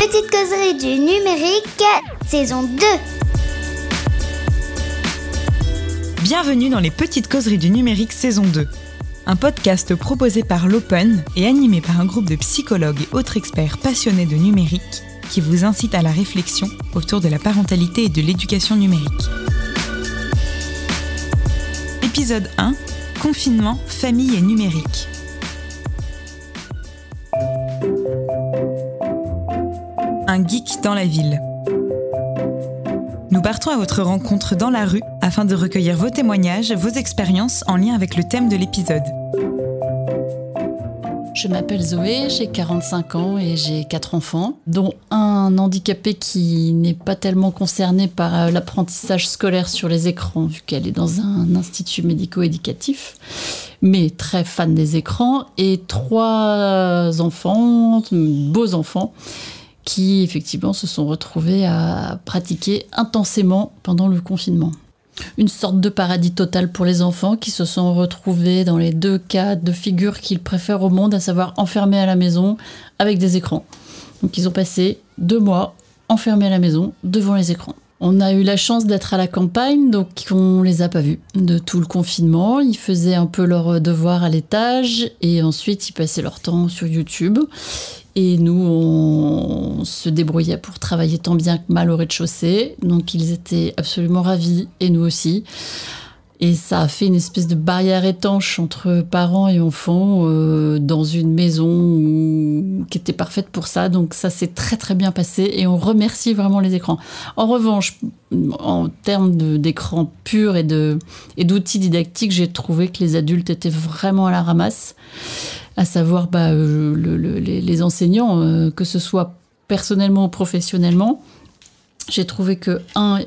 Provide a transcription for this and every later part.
petites causeries du numérique, saison 2. Bienvenue dans les petites causeries du numérique saison 2. Un podcast proposé par l'Open et animé par un groupe de psychologues et autres experts passionnés de numérique qui vous incite à la réflexion autour de la parentalité et de l'éducation numérique. Épisode 1 Confinement, famille et numérique. Geek dans la ville. Nous partons à votre rencontre dans la rue afin de recueillir vos témoignages, vos expériences en lien avec le thème de l'épisode. Je m'appelle Zoé, j'ai 45 ans et j'ai quatre enfants, dont un handicapé qui n'est pas tellement concerné par euh, l'apprentissage scolaire sur les écrans, vu qu'elle est dans un institut médico-éducatif, mais très fan des écrans, et trois enfants, beaux enfants, qui effectivement se sont retrouvés à pratiquer intensément pendant le confinement. Une sorte de paradis total pour les enfants qui se sont retrouvés dans les deux cas de figure qu'ils préfèrent au monde, à savoir enfermés à la maison avec des écrans. Donc ils ont passé deux mois enfermés à la maison devant les écrans. On a eu la chance d'être à la campagne, donc on les a pas vus de tout le confinement. Ils faisaient un peu leurs devoirs à l'étage et ensuite ils passaient leur temps sur YouTube. Et nous, on se débrouillait pour travailler tant bien que mal au rez-de-chaussée. Donc ils étaient absolument ravis, et nous aussi. Et ça a fait une espèce de barrière étanche entre parents et enfants euh, dans une maison qui était parfaite pour ça. Donc ça s'est très très bien passé et on remercie vraiment les écrans. En revanche, en termes d'écran pur et d'outils didactiques, j'ai trouvé que les adultes étaient vraiment à la ramasse à savoir bah, euh, les, enseignants, euh, que ce soit personnellement ou professionnellement. J'ai trouvé que, un,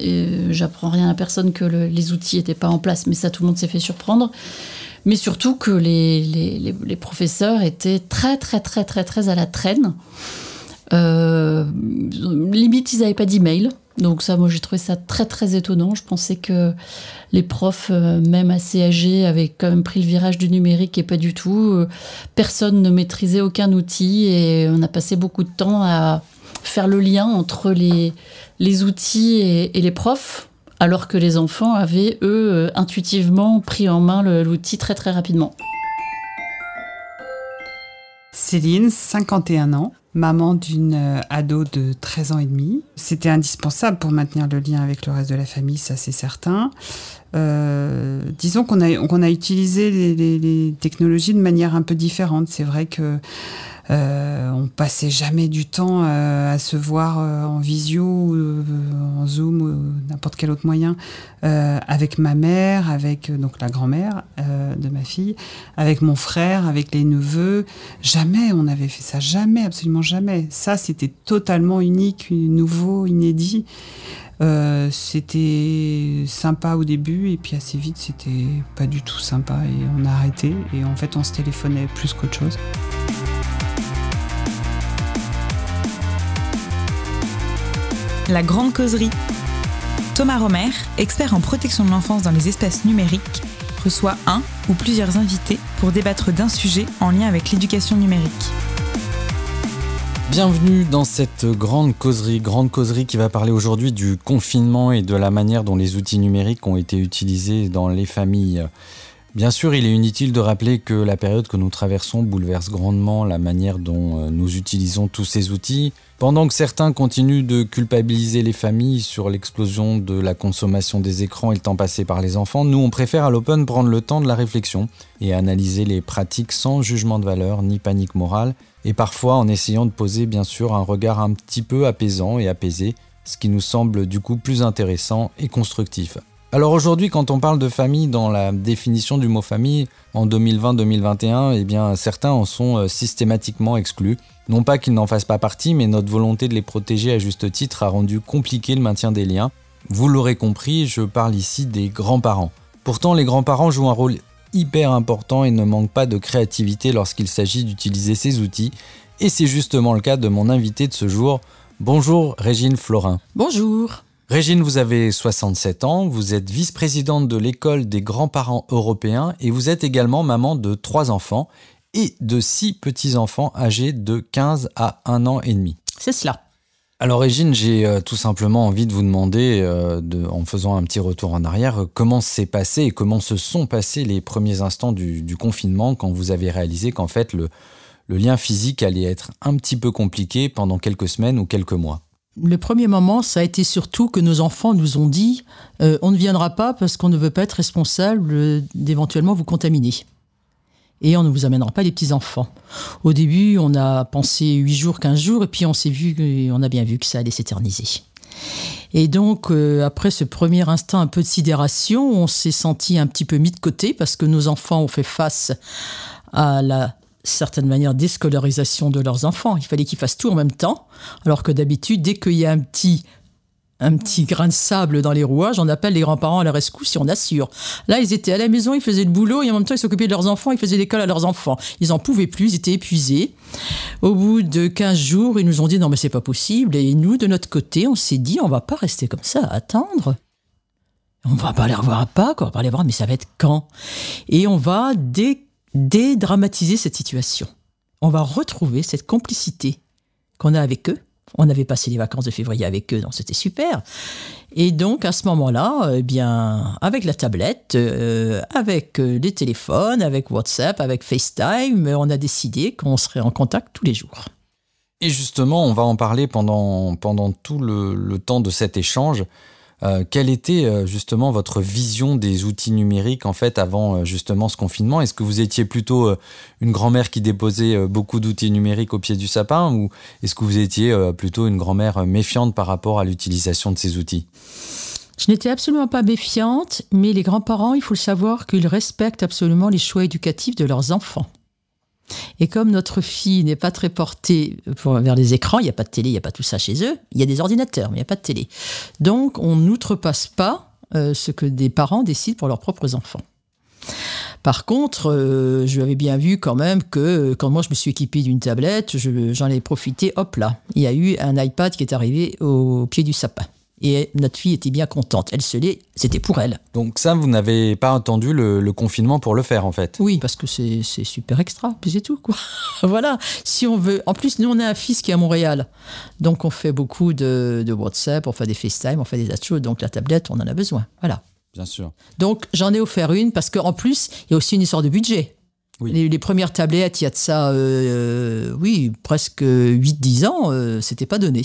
j'apprends rien à personne que les outils n'étaient pas en place, mais ça, tout le monde s'est fait surprendre. Mais surtout que les, les, professeurs étaient très, très, très, très, très à la traîne. Euh, limite, ils n'avaient pas d'email. Donc ça, moi, j'ai trouvé ça très, très étonnant. Je pensais que les profs, euh, même assez âgés, avaient quand même pris le virage du numérique et pas du tout. Euh, personne ne maîtrisait aucun outil et on a passé beaucoup de temps à faire le lien entre les, les outils et, les profs, alors que les enfants avaient, eux, euh, intuitivement pris en main l'outil très, très rapidement. Céline, 51 ans, maman d'une euh, ado de 13 ans et demi. C'était indispensable pour maintenir le lien avec le reste de la famille, ça c'est certain. Euh, disons qu'on a, utilisé les, technologies de manière un peu différente. C'est vrai que euh, on passait jamais du temps euh, à se voir en visio, en Zoom ou n'importe quel autre moyen avec ma mère, avec donc la grand-mère de ma fille, avec mon frère, avec les neveux. Jamais on avait fait ça, jamais, absolument jamais. Ça, c'était totalement unique, nouveau, inédit. C'était sympa au début et puis assez vite c'était pas du tout sympa et on a arrêté et en fait on se téléphonait plus qu'autre chose. La Grande Causerie. Thomas Romer, expert en protection de l'enfance dans les espaces numériques, reçoit un ou plusieurs invités pour débattre d'un sujet en lien avec l'éducation numérique. Bienvenue dans cette grande causerie, grande causerie qui va parler aujourd'hui du confinement et de la manière dont les outils numériques ont été utilisés dans les familles. Bien sûr, il est inutile de rappeler que la période que nous traversons bouleverse grandement la manière dont euh, nous utilisons tous ces outils. Pendant que certains continuent de culpabiliser les familles sur l'explosion de la consommation des écrans et le temps passé par les enfants, nous on préfère à l'Open prendre le temps de la réflexion et analyser les pratiques sans jugement de valeur ni panique morale, et parfois en essayant de poser bien sûr un regard un petit peu apaisant et apaisé, ce qui nous semble du coup plus intéressant et constructif. Alors aujourd'hui, quand on parle de famille dans la définition du mot famille en 2020-2021, eh bien certains en sont euh, systématiquement exclus. Non pas qu'ils n'en fassent pas partie, mais notre volonté de les protéger à juste titre a rendu compliqué le maintien des liens. Vous l'aurez compris, je parle ici des grands-parents. Pourtant, les grands-parents jouent un rôle hyper important et ne manquent pas de créativité lorsqu'il s'agit d'utiliser ces outils. Et c'est justement le cas de mon invité de ce jour. Bonjour Régine Florin. Bonjour. Régine, vous avez 67 ans, vous êtes vice-présidente de l'école des grands-parents européens et vous êtes également maman de trois enfants et de six petits-enfants âgés de 15 à 1 an et demi. C'est cela. À l'origine, j'ai euh, tout simplement envie de vous demander, euh, de, en faisant un petit retour en arrière, euh, comment s'est passé et comment se sont passés les premiers instants du, du confinement quand vous avez réalisé qu'en fait le, le lien physique allait être un petit peu compliqué pendant quelques semaines ou quelques mois? Le premier moment, ça a été surtout que nos enfants nous ont dit euh, on ne viendra pas parce qu'on ne veut pas être responsable d'éventuellement vous contaminer. Et on ne vous amènera pas les petits-enfants. Au début, on a pensé 8 jours, 15 jours, et puis on s'est vu, on a bien vu que ça allait s'éterniser. Et donc, euh, après ce premier instant un peu de sidération, on s'est senti un petit peu mis de côté parce que nos enfants ont fait face à la certaine manière déscolarisation de leurs enfants. Il fallait qu'ils fassent tout en même temps, alors que d'habitude, dès qu'il y a un petit un petit grain de sable dans les rouages, on appelle les grands-parents à la rescousse et on assure. Là, ils étaient à la maison, ils faisaient le boulot et en même temps, ils s'occupaient de leurs enfants, ils faisaient l'école à leurs enfants. Ils en pouvaient plus, ils étaient épuisés. Au bout de 15 jours, ils nous ont dit non, mais c'est pas possible. Et nous, de notre côté, on s'est dit on va pas rester comme ça à attendre. On va pas les revoir à quoi. on va pas les voir, mais ça va être quand? Et on va dé dédramatiser cette situation. On va retrouver cette complicité qu'on a avec eux. On avait passé les vacances de février avec eux, donc c'était super. Et donc à ce moment-là, eh bien, avec la tablette, euh, avec euh, les téléphones, avec WhatsApp, avec FaceTime, on a décidé qu'on serait en contact tous les jours. Et justement, on va en parler pendant, pendant tout le, le temps de cet échange. Euh, quelle était euh, justement votre vision des outils numériques en fait avant euh, justement ce confinement? Est-ce que vous étiez plutôt une grand-mère qui déposait beaucoup d'outils numériques au pied du sapin ou est-ce que vous étiez plutôt une grand-mère méfiante par rapport à l'utilisation de ces outils? Je n'étais absolument pas méfiante, mais les grands-parents, il faut le savoir qu'ils respectent absolument les choix éducatifs de leurs enfants. Et comme notre fille n'est pas très portée pour- vers les écrans, il n'y a pas de télé, il n'y a pas tout ça chez eux, il y a des ordinateurs, mais il n'y a pas de télé. Donc on n'outrepasse pas euh, ce que des parents décident pour leurs propres enfants. Par contre, euh, je avais bien vu quand même que euh, quand moi je me suis équipé d'une tablette, je- j'en ai profité, hop là, il y a eu un iPad qui est arrivé au pied du sapin. Et notre fille était bien contente. Elle se l'est, c'était pour elle. Donc ça, vous n'avez pas attendu le, le confinement pour le faire en fait? Oui, parce que c'est super extra, puis c'est tout, quoi. voilà, si on veut. En plus, nous, on a un fils qui est à Montréal. Donc, on fait beaucoup de, de WhatsApp, on fait des FaceTime, on fait des choses. Donc, la tablette, on en a besoin. Voilà. Bien sûr. Donc, j'en ai offert une parce qu'en plus, il y a aussi une histoire de budget. Oui. Les, les premières tablettes, il y a de ça, euh, oui, presque 8-10 ans, euh, c'était pas donné.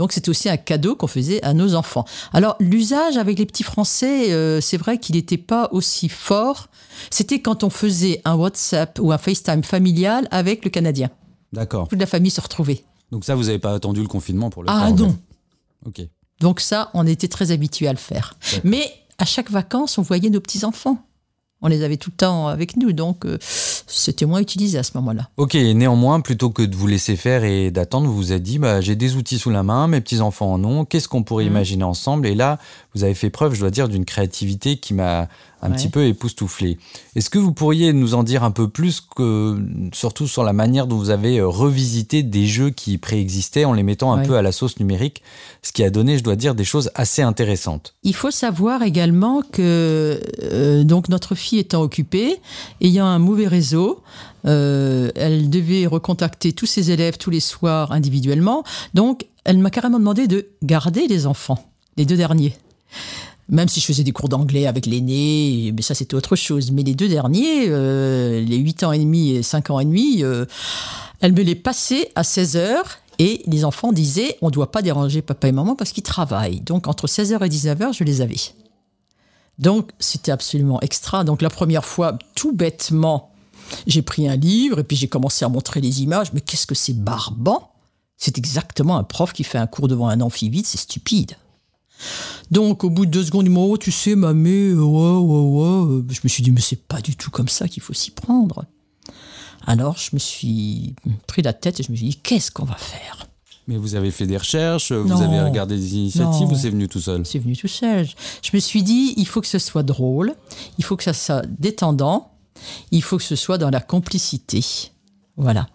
Donc c'était aussi un cadeau qu'on faisait à nos enfants. Alors l'usage avec les petits Français, euh, c'est vrai qu'il n'était pas aussi fort. C'était quand on faisait un WhatsApp ou un FaceTime familial avec le Canadien. D'accord. Toute la famille se retrouvait. Donc ça, vous n'avez pas attendu le confinement pour le Ah faire en non. Ok. Donc ça, on était très habitués à le faire. Mais à chaque vacances, on voyait nos petits-enfants. On les avait tout le temps avec nous, donc euh, c'était moins utilisé à ce moment-là. Ok, néanmoins, plutôt que de vous laisser faire et d'attendre, vous vous êtes dit, bah, j'ai des outils sous la main, mes petits-enfants en ont, qu'est-ce qu'on pourrait Mhm. imaginer ensemble? Et là, vous avez fait preuve, je dois dire, d'une créativité qui m'a un Ouais. petit peu époustouflé. Est-ce que vous pourriez nous en dire un peu plus, que, surtout sur la manière dont vous avez euh, revisité des jeux qui préexistaient en les mettant un Ouais. peu à la sauce numérique, ce qui a donné, je dois dire, des choses assez intéressantes? Il faut savoir également que euh, donc notre fille étant occupée, ayant un mauvais réseau, euh, elle devait recontacter tous ses élèves tous les soirs individuellement. Donc, elle m'a carrément demandé de garder les enfants, les deux derniers. Même si je faisais des cours d'anglais avec l'aîné, mais ça c'était autre chose. Mais les deux derniers, euh, les 8 ans et demi et 5 ans et demi, euh, elle me les passait à 16 heures et les enfants disaient on ne doit pas déranger papa et maman parce qu'ils travaillent. Donc entre 16h et 19h, je les avais. Donc c'était absolument extra. Donc la première fois, tout bêtement, j'ai pris un livre et puis j'ai commencé à montrer les images. Mais qu'est-ce que c'est barbant C'est exactement un prof qui fait un cours devant un amphi vide, c'est stupide. Donc au bout de deux secondes, il m'a dit, oh, tu sais, euh, ouais, ouais, ouais. Je me suis dit, mais c'est pas du tout comme ça qu'il faut s'y prendre. Alors je me suis pris la tête et je me suis dit, qu'est-ce qu'on va faire? Mais vous avez fait des recherches, vous avez regardé des initiatives Non. ou c'est venu tout seul? C'est venu tout seul. Je me suis dit, il faut que ce soit drôle, il faut que ça soit détendant, il faut que ce soit dans la complicité. Voilà.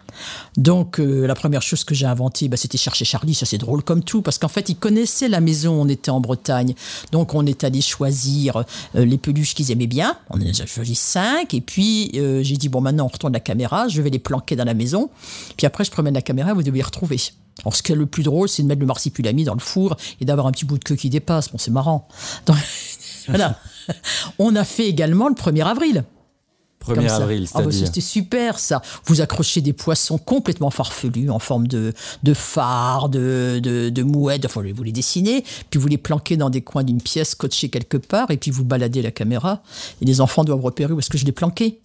Donc, euh, la première chose que j'ai inventée, bah, c'était chercher Charlie. Ça, c'est drôle comme tout, parce qu'en fait, ils connaissaient la maison. On était en Bretagne. Donc, on est allé choisir euh, les peluches qu'ils aimaient bien. On en a choisi cinq. Et puis, euh, j'ai dit, bon, maintenant, on retourne la caméra. Je vais les planquer dans la maison. Puis après, je promène la caméra. Vous devez les retrouver. Alors, ce qui est le plus drôle, c'est de mettre le marsipulami dans le four et d'avoir un petit bout de queue qui dépasse. Bon, c'est marrant. Donc, voilà. On a fait également le 1er avril. 1er Comme ça. avril, Ah bah. C'était super ça. Vous accrochez des poissons complètement farfelus en forme de, de phare, de, de, de mouette, enfin vous les dessinez, puis vous les planquez dans des coins d'une pièce, scotchés quelque part, et puis vous baladez la caméra. Et les enfants doivent repérer où est-ce que je l'ai planqué.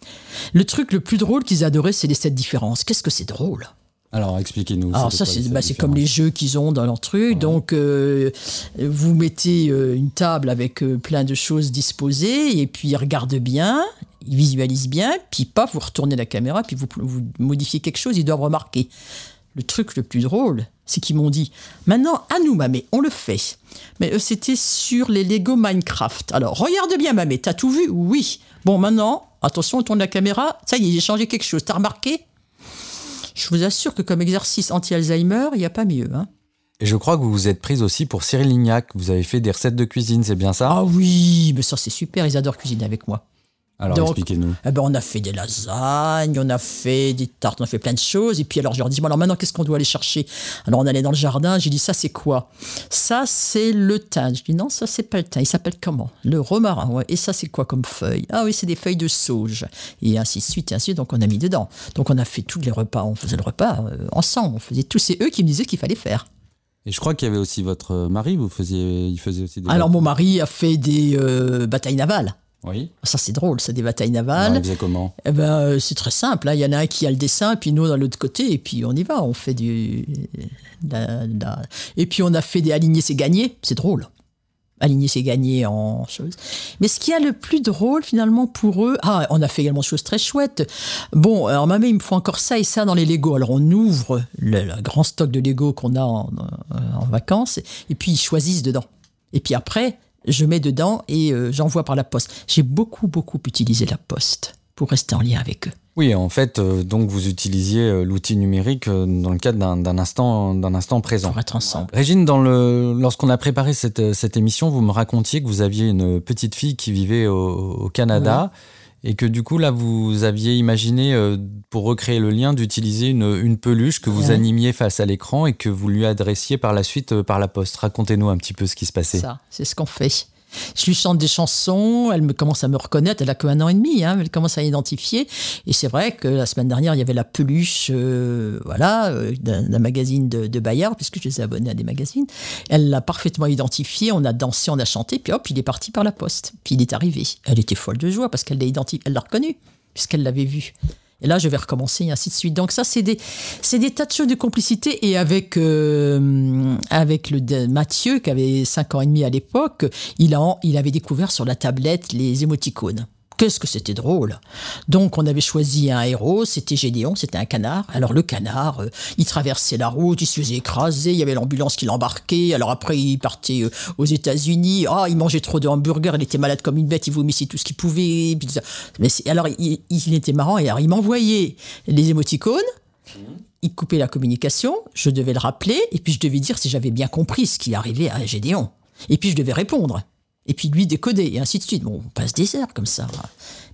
Le truc le plus drôle qu'ils adoraient, c'est les sept différences. Qu'est-ce que c'est drôle? Alors, expliquez-nous. alors ça, c'est les bah, c'est comme les jeux qu'ils ont dans leur truc. Donc, euh, vous mettez euh, une table avec euh, plein de choses disposées, et puis ils regardent bien, ils visualisent bien, puis paf, vous retournez la caméra, puis vous, vous modifiez quelque chose, ils doivent remarquer. Le truc le plus drôle, c'est qu'ils m'ont dit Maintenant, à nous, Mamé, on le fait. Mais euh, c'était sur les Lego Minecraft. Alors, regarde bien, Mamé, t'as tout vu? Oui. Bon, maintenant, attention, on tourne la caméra. Ça y est, j'ai changé quelque chose. T'as remarqué? Je vous assure que comme exercice anti-Alzheimer, il n'y a pas mieux. Hein. Et je crois que vous vous êtes prise aussi pour Cyril Lignac. Vous avez fait des recettes de cuisine, c'est bien ça? Ah oui, mais ça c'est super, ils adorent cuisiner avec moi. Alors, expliquez-nous. Eh ben, on a fait des lasagnes, on a fait des tartes, on a fait plein de choses. Et puis alors je leur dis, bon, alors maintenant qu'est-ce qu'on doit aller chercher? Alors on allait dans le jardin, j'ai dit, ça c'est quoi? Ça c'est le thym. Je dis, non, ça c'est pas le thym, il s'appelle comment? Le romarin, ouais. Et ça c'est quoi comme feuille? Ah oui, c'est des feuilles de sauge. Et ainsi de suite, et ainsi de suite. Donc on a mis dedans. Donc on a fait tous les repas, on faisait le repas euh, ensemble, on faisait tous. C'est eux qui me disaient qu'il fallait faire. Et je crois qu'il y avait aussi votre mari, vous faisiez, il faisait aussi des. Alors mon mari a fait des euh, batailles navales. Oui. Ça c'est drôle, c'est des batailles navales. comment Eh ben, euh, c'est très simple. hein. Il y en a un qui a le dessin, puis nous, de l'autre côté, et puis on y va. On fait du. la- la- Et puis on a fait des alignés, c'est gagné. C'est drôle. Aligner, c'est gagner en chose. Mais ce qui a le plus drôle, finalement, pour eux. Ah, on a fait également des choses très chouettes. Bon, alors, maman, il me faut encore ça et ça dans les Lego. Alors, on ouvre le, le grand stock de Lego qu'on a en, en vacances, et puis ils choisissent dedans. Et puis après, je mets dedans et euh, j'envoie par la poste. J'ai beaucoup, beaucoup utilisé la poste pour rester en lien avec eux. Oui, en fait, euh, donc vous utilisiez euh, l'outil numérique euh, dans le cadre d'un instant, d'un instant présent. Pour être ensemble. Régine, dans le, lorsqu'on a préparé cette, cette émission, vous me racontiez que vous aviez une petite fille qui vivait au, au Canada et que du coup, là, vous aviez imaginé, euh, pour recréer le lien, d'utiliser une, une peluche que vous Ouais. animiez face à l'écran et que vous lui adressiez par la suite euh, par la poste. Racontez-nous un petit peu ce qui se passait. Ça, c'est ce qu'on fait. Je lui chante des chansons, elle me commence à me reconnaître, elle a que un an et demi, hein, elle commence à identifier. Et c'est vrai que la semaine dernière, il y avait la peluche euh, voilà, euh, d'un magazine de, de Bayard, puisque je les ai abonnés à des magazines. Elle l'a parfaitement identifié, on a dansé, on a chanté, puis hop, il est parti par la poste. Puis il est arrivé. Elle était folle de joie parce qu'elle l'a identifié, elle l'a reconnu, puisqu'elle l'avait vu. Et là, je vais recommencer, et ainsi de suite. Donc ça, c'est des, tas de choses de complicité. Et avec, euh, avec le Mathieu, qui avait 5 ans et demi à l'époque, il, a, il avait découvert sur la tablette les émoticônes. Qu'est-ce que c'était drôle Donc on avait choisi un héros, c'était Gédéon, c'était un canard. Alors le canard, euh, il traversait la route, il se faisait écraser, il y avait l'ambulance qui l'embarquait. Alors après il partait euh, aux États-Unis. Ah, il mangeait trop de hamburgers, il était malade comme une bête, il vomissait tout ce qu'il pouvait. puis. Mais alors il, il était marrant et alors il m'envoyait les émoticônes. Il coupait la communication, je devais le rappeler, et puis je devais dire si j'avais bien compris ce qui arrivait à Gédéon. Et puis je devais répondre. Et puis lui décoder, et ainsi de suite. Bon, on passe des heures comme ça.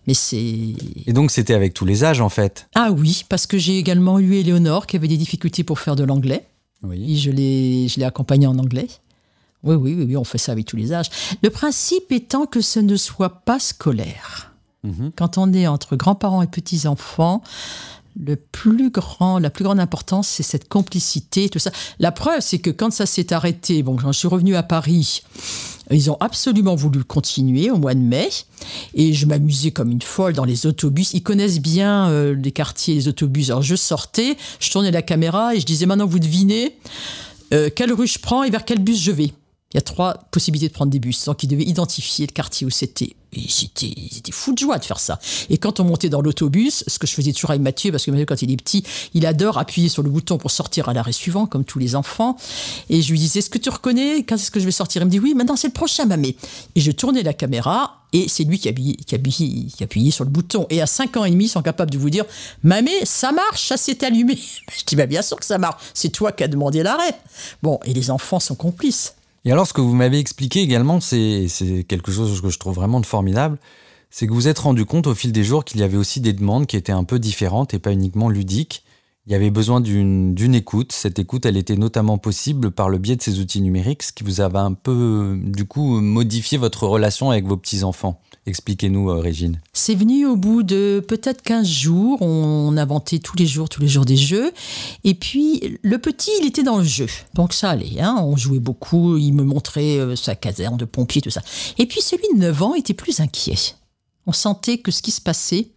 Mais c'est... Et donc, c'était avec tous les âges, en fait. Ah oui, parce que j'ai également eu Éléonore qui avait des difficultés pour faire de l'anglais. Oui. Et je l'ai, accompagnée en anglais. Oui, oui, oui, oui, on fait ça avec tous les âges. Le principe étant que ce ne soit pas scolaire. Mhm. Quand on est entre grands-parents et petits-enfants, le plus grand, la plus grande importance, c'est cette complicité, tout ça. La preuve, c'est que quand ça s'est arrêté, bon, quand je suis revenue à Paris, ils ont absolument voulu continuer au mois de mai. Et je m'amusais comme une folle dans les autobus. Ils connaissent bien euh, les quartiers, les autobus. Alors je sortais, je tournais la caméra et je disais maintenant vous devinez euh, quelle rue je prends et vers quel bus je vais. Il y a trois possibilités de prendre des bus. Donc ils devaient identifier le quartier où c'était. J'étais, ils étaient fous de joie de faire ça. Et quand on montait dans l'autobus, ce que je faisais toujours avec Mathieu, parce que Mathieu, quand il est petit, il adore appuyer sur le bouton pour sortir à l'arrêt suivant, comme tous les enfants. Et je lui disais, est-ce que tu reconnais Quand est-ce que je vais sortir? Il me dit, oui, maintenant c'est le prochain, mamé. Et je tournais la caméra, et c'est lui qui appuyait, qui, qui sur le bouton. Et à 5 ans et demi, ils sont capables de vous dire, mamé, ça marche, ça s'est allumé. Je dis, bah, bien sûr que ça marche. C'est toi qui as demandé l'arrêt. Bon, et les enfants sont complices. Et alors, ce que vous m'avez expliqué également, c'est quelque chose que je trouve vraiment de formidable, c'est que vous vous êtes rendu compte au fil des jours qu'il y avait aussi des demandes qui étaient un peu différentes et pas uniquement ludiques. Il y avait besoin d'une écoute. Cette écoute, elle était notamment possible par le biais de ces outils numériques, ce qui vous avait un peu, du coup, modifié votre relation avec vos petits-enfants. Expliquez-nous, euh, Régine. C'est venu au bout de peut-être 15 jours. On inventait tous les jours, tous les jours des jeux. Et puis, le petit, il était dans le jeu. Donc ça allait. Hein. On jouait beaucoup. Il me montrait euh, sa caserne de pompiers, tout ça. Et puis, celui de 9 ans était plus inquiet. On sentait que ce qui se passait,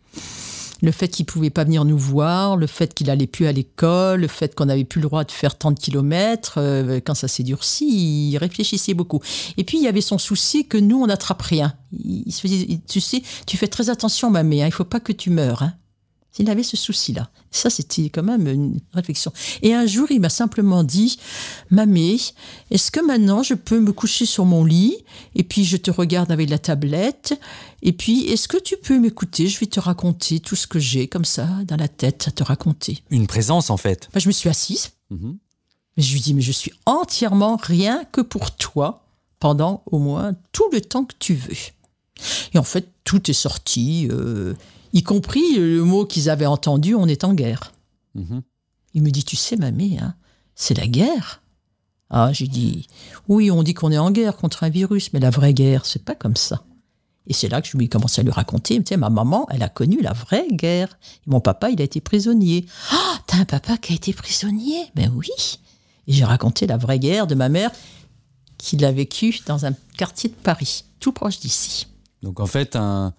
le fait qu'il pouvait pas venir nous voir, le fait qu'il allait plus à l'école, le fait qu'on n'avait plus le droit de faire tant de kilomètres, euh, quand ça s'est durci, il réfléchissait beaucoup. Et puis il y avait son souci que nous on n'attrape rien. Il, se faisait, tu sais, tu fais très attention, ma mère, il faut pas que tu meurs. Hein. Il avait ce souci-là. Ça, c'était quand même une réflexion. Et un jour, il m'a simplement dit, Mamé, est-ce que maintenant je peux me coucher sur mon lit et puis je te regarde avec la tablette et puis est-ce que tu peux m'écouter? Je vais te raconter tout ce que j'ai comme ça dans la tête à te raconter. Une présence en fait. je me suis assise. Mhm. Je lui dis, mais je suis entièrement rien que pour toi pendant au moins tout le temps que tu veux. Et en fait, tout est sorti. Euh, y compris le mot qu'ils avaient entendu, on est en guerre. Mhm. Il me dit, tu sais, mamie, hein, c'est la guerre. Ah, j'ai dit, oui, on dit qu'on est en guerre contre un virus, mais la vraie guerre, c'est pas comme ça. Et c'est là que je lui ai commencé à lui raconter, tu sais, ma maman, elle a connu la vraie guerre. mon papa, il a été prisonnier. Ah, oh, t'as un papa qui a été prisonnier? Ben oui. Et j'ai raconté la vraie guerre de ma mère, qu'il a vécue dans un quartier de Paris, tout proche d'ici. Donc en fait, un,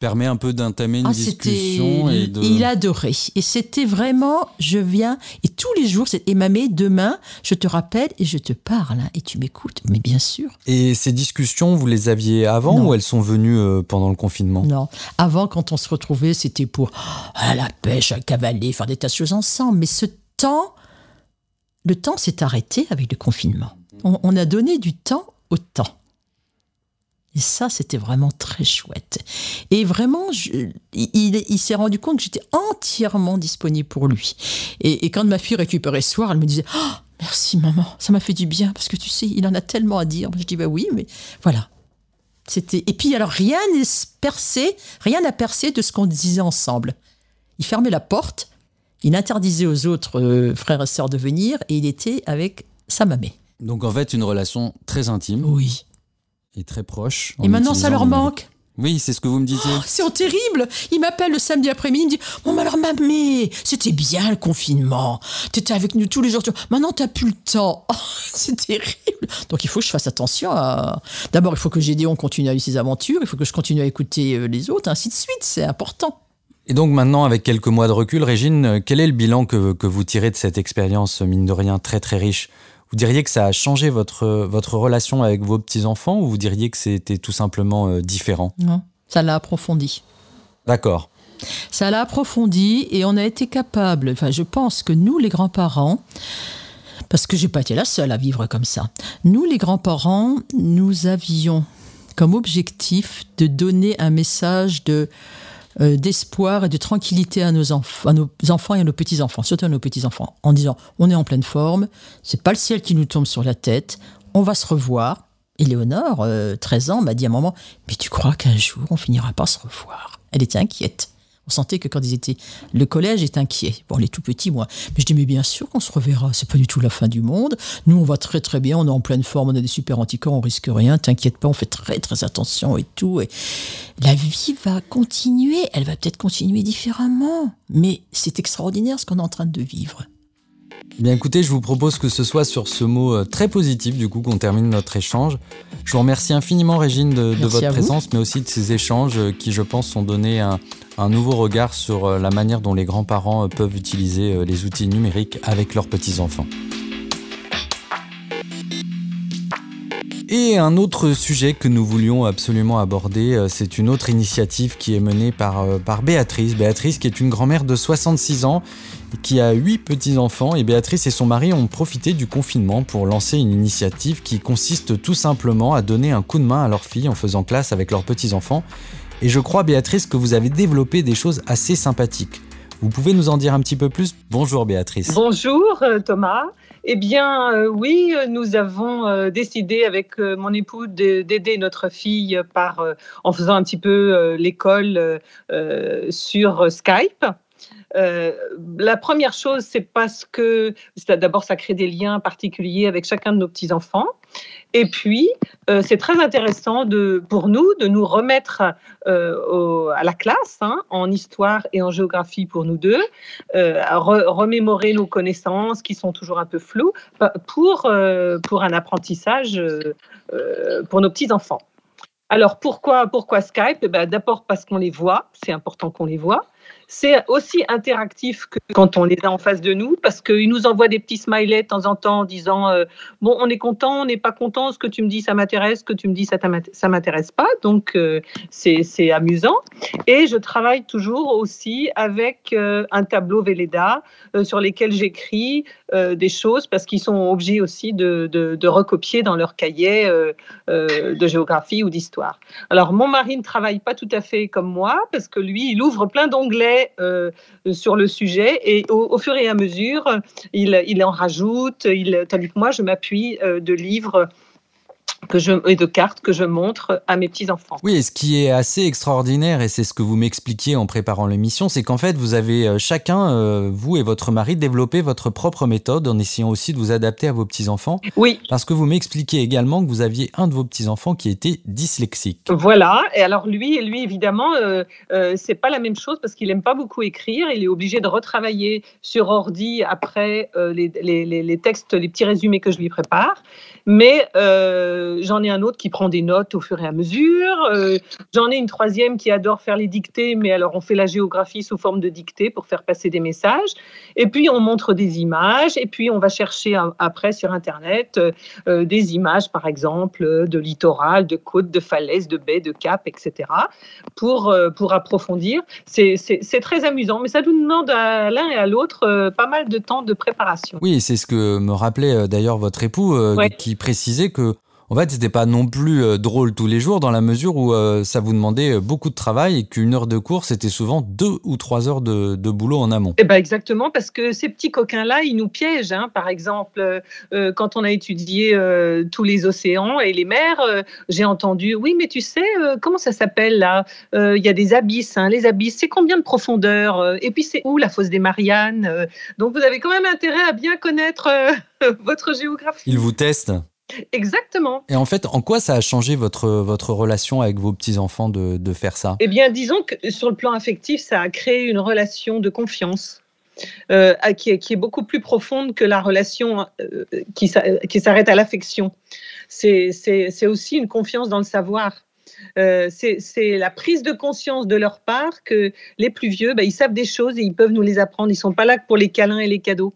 permet un peu d'entamer une ah, discussion. Et de... Il adorait. Et c'était vraiment, je viens, et tous les jours, c'est et mamé, demain, je te rappelle et je te parle, hein, et tu m'écoutes, mais bien sûr. Et ces discussions, vous les aviez avant ou elles sont venues euh, pendant le confinement? Non. Avant, quand on se retrouvait, c'était pour à la pêche, à cavaler, faire des tas de choses ensemble. Mais ce temps, le temps s'est arrêté avec le confinement. on a donné du temps au temps. Et ça, c'était vraiment très chouette. Et vraiment, il, s'est rendu compte que j'étais entièrement disponible pour lui. Et, quand ma fille récupérait ce soir, elle me disait oh, Merci maman, ça m'a fait du bien, parce que tu sais, il en a tellement à dire. Je dis Bah oui, mais voilà. C'était Et puis, alors, rien n'est percé, rien n'a percé de ce qu'on disait ensemble. Il fermait la porte, il interdisait aux autres euh, frères et sœurs de venir, et il était avec sa mamie. Donc, en fait, une relation très intime. Oui et très proche. Et maintenant, ça leur manque oui, c'est ce que vous me disiez. Oh, c'est terrible. Il m'appelle le samedi après-midi, il me dit Bon, alors, mamie, c'était bien le confinement. T'étais avec nous tous les jours. Maintenant, t'as plus le temps. Oh, c'est terrible. Donc, il faut que je fasse attention à. D'abord, il faut que Gédéon continue à vivre ses aventures. Il faut que je continue à écouter euh, les autres, ainsi de suite. C'est important. Et donc, maintenant, avec quelques mois de recul, Régine, euh, quel est le bilan que, que vous tirez de cette expérience, mine de rien, très, très riche? Vous diriez que ça a changé votre, votre relation avec vos petits-enfants ou vous diriez que c'était tout simplement euh, différent? Non, ça l'a approfondi. D'accord. Ça l'a approfondi et on a été capable, enfin je pense que nous les grands-parents, parce que j'ai pas été la seule à vivre comme ça, nous les grands-parents, nous avions comme objectif de donner un message de euh, d'espoir et de tranquillité à nos, à nos enfants et à nos petits-enfants, surtout à nos petits-enfants, en disant on est en pleine forme, c'est pas le ciel qui nous tombe sur la tête, on va se revoir. Et Léonore, 13 euh, ans, m'a dit à un moment Mais tu crois qu'un jour on finira par se revoir? Elle était inquiète. On sentait que quand ils étaient. Le collège est inquiet. Bon, les tout petits, moi. Mais je dis, mais bien sûr qu'on se reverra. C'est pas du tout la fin du monde. Nous, on va très très bien. On est en pleine forme. On a des super anticorps. On risque rien. T'inquiète pas. On fait très très attention et tout. Et la vie va continuer. Elle va peut-être continuer différemment. Mais c'est extraordinaire ce qu'on est en train de vivre. Bien écoutez, je vous propose que ce soit sur ce mot euh, très positif du coup qu'on termine notre échange. Je vous remercie infiniment Régine de, votre présence, mais aussi de ces échanges euh, qui je pense ont donné un, un nouveau regard sur euh, la manière dont les grands-parents peuvent utiliser les outils numériques avec leurs petits-enfants. Et un autre sujet que nous voulions absolument aborder, c'est une autre initiative qui est menée par, par Béatrice. Béatrice qui est une grand-mère de 66 ans qui a huit petits-enfants et Béatrice et son mari ont profité du confinement pour lancer une initiative qui consiste tout simplement à donner un coup de main à leurs filles en faisant classe avec leurs petits-enfants. Et je crois, Béatrice, que vous avez développé des choses assez sympathiques. Vous pouvez nous en dire un petit peu plus? Bonjour Béatrice. Bonjour euh, Thomas. Eh bien, euh, oui, nous avons euh, décidé avec mon époux d'aider notre fille par, en faisant un petit peu l'école sur Skype. Euh, la première chose, c'est parce que d'abord, ça crée des liens particuliers avec chacun de nos petits-enfants. Et puis, euh, c'est très intéressant pour nous de nous remettre euh, à la classe hein, en histoire et en géographie pour nous deux, à remémorer nos connaissances qui sont toujours un peu floues pour, un apprentissage pour nos petits-enfants. Alors pourquoi, pourquoi Skype? Eh ben, D'abord parce qu'on les voit, c'est important qu'on les voit. C'est aussi interactif que quand on les a en face de nous, parce qu'ils nous envoient des petits smileys de temps en temps en disant euh, Bon, on est content, on n'est pas content, ce que tu me dis, ça m'intéresse, ce que tu me dis, ça m'intéresse pas. Donc, euh, c'est amusant. Et je travaille toujours aussi avec euh, un tableau Velleda sur lequel j'écris des choses, parce qu'ils sont obligés aussi de, de, de, recopier dans leur cahier de géographie ou d'histoire. Alors, mon mari ne travaille pas tout à fait comme moi, parce que lui, il ouvre plein euh, sur le sujet et au, fur et à mesure, il, en rajoute. Il, tandis que moi, je m'appuie euh, de livres que je, et de cartes que je montre à mes petits-enfants. Oui, et ce qui est assez extraordinaire, et c'est ce que vous m'expliquiez en préparant l'émission, c'est qu'en fait, vous avez euh, chacun, euh, vous et votre mari, développé votre propre méthode en essayant aussi de vous adapter à vos petits-enfants. Oui. Parce que vous m'expliquiez également que vous aviez un de vos petits-enfants qui était dyslexique. Voilà, et alors lui, lui évidemment, euh, euh c'est pas la même chose parce qu'il aime pas beaucoup écrire, il est obligé de retravailler sur ordi après les, les, les, textes, les petits résumés que je lui prépare. Mais euh, j'en ai un autre qui prend des notes au fur et à mesure. Euh, j'en ai une troisième qui adore faire les dictées, mais alors on fait la géographie sous forme de dictées pour faire passer des messages. Et puis on montre des images, et puis on va chercher après sur Internet euh, des images, par exemple, de littoral, de côtes, de falaises, de baies, de caps, etc., pour, pour approfondir. C'est très amusant, mais ça nous demande à l'un et à l'autre pas mal de temps de préparation. Oui, c'est ce que me rappelait d'ailleurs votre époux, qui précisait que en fait, c'était pas non plus euh, drôle tous les jours dans la mesure où euh, ça vous demandait euh, beaucoup de travail et qu'une heure de cours, c'était souvent deux ou trois heures de, boulot en amont. Eh ben exactement, parce que ces petits coquins-là, ils nous piègent. Hein. Par exemple, quand on a étudié tous les océans et les mers, j'ai entendu, oui, mais tu sais, comment ça s'appelle là? Il y a des abysses. Hein. Les abysses, c'est combien de profondeur Et puis, c'est où la fosse des Mariannes Donc, vous avez quand même intérêt à bien connaître votre géographie. Ils vous testent Exactement. Et en fait, en quoi ça a changé votre, votre relation avec vos petits-enfants de, de faire ça? Eh bien, disons que sur le plan affectif, ça a créé une relation de confiance. Euh, qui, est, qui, est, beaucoup plus profonde que la relation euh, qui, s'arrête à l'affection. C'est aussi une confiance dans le savoir. Euh, c'est la prise de conscience de leur part que les plus vieux, bah, ils savent des choses et ils peuvent nous les apprendre. Ils ne sont pas là pour les câlins et les cadeaux.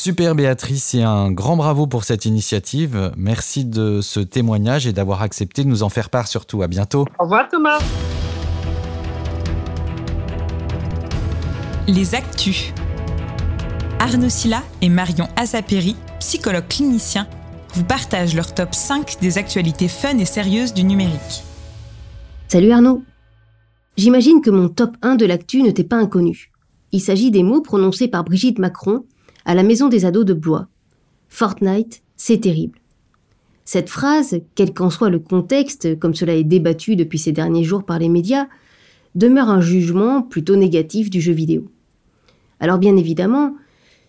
Super Béatrice et un grand bravo pour cette initiative. Merci de ce témoignage et d'avoir accepté de nous en faire part surtout. À bientôt. Au revoir Thomas. Les Actus. Arnaud Silla et Marion Azapéry, psychologues cliniciens, vous partagent leur top 5 des actualités fun et sérieuses du numérique. Salut Arnaud. J'imagine que mon top 1 de l'actu ne t'est pas inconnu. Il s'agit des mots prononcés par Brigitte Macron à la maison des ados de Blois. Fortnite, c'est terrible. Cette phrase, quel qu'en soit le contexte, comme cela est débattu depuis ces derniers jours par les médias, demeure un jugement plutôt négatif du jeu vidéo. Alors bien évidemment,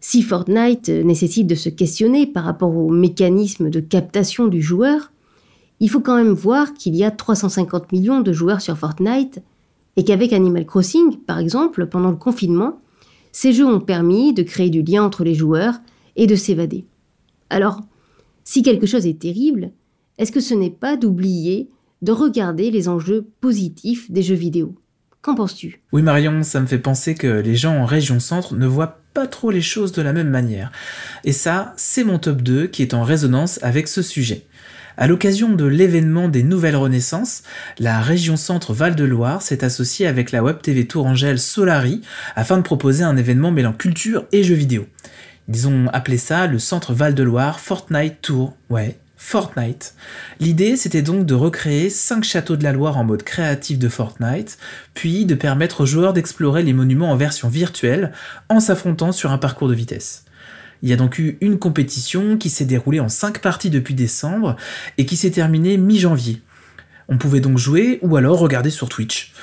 si Fortnite nécessite de se questionner par rapport au mécanisme de captation du joueur, il faut quand même voir qu'il y a 350 millions de joueurs sur Fortnite et qu'avec Animal Crossing, par exemple, pendant le confinement, ces jeux ont permis de créer du lien entre les joueurs et de s'évader. Alors, si quelque chose est terrible, est-ce que ce n'est pas d'oublier de regarder les enjeux positifs des jeux vidéo? Qu'en penses-tu? Oui Marion, ça me fait penser que les gens en région centre ne voient pas trop les choses de la même manière. Et ça, c'est mon top 2 qui est en résonance avec ce sujet. À l'occasion de l'événement des Nouvelles Renaissances, la région Centre Val-de-Loire s'est associée avec la web TV Tourangelle Solari afin de proposer un événement mêlant culture et jeux vidéo. Ils ont appelé ça le Centre Val-de-Loire Fortnite Tour. Ouais, Fortnite. L'idée, c'était donc de recréer 5 châteaux de la Loire en mode créatif de Fortnite, puis de permettre aux joueurs d'explorer les monuments en version virtuelle en s'affrontant sur un parcours de vitesse. Il y a donc eu une compétition qui s'est déroulée en 5 parties depuis décembre et qui s'est terminée mi-janvier. On pouvait donc jouer ou alors regarder sur Twitch.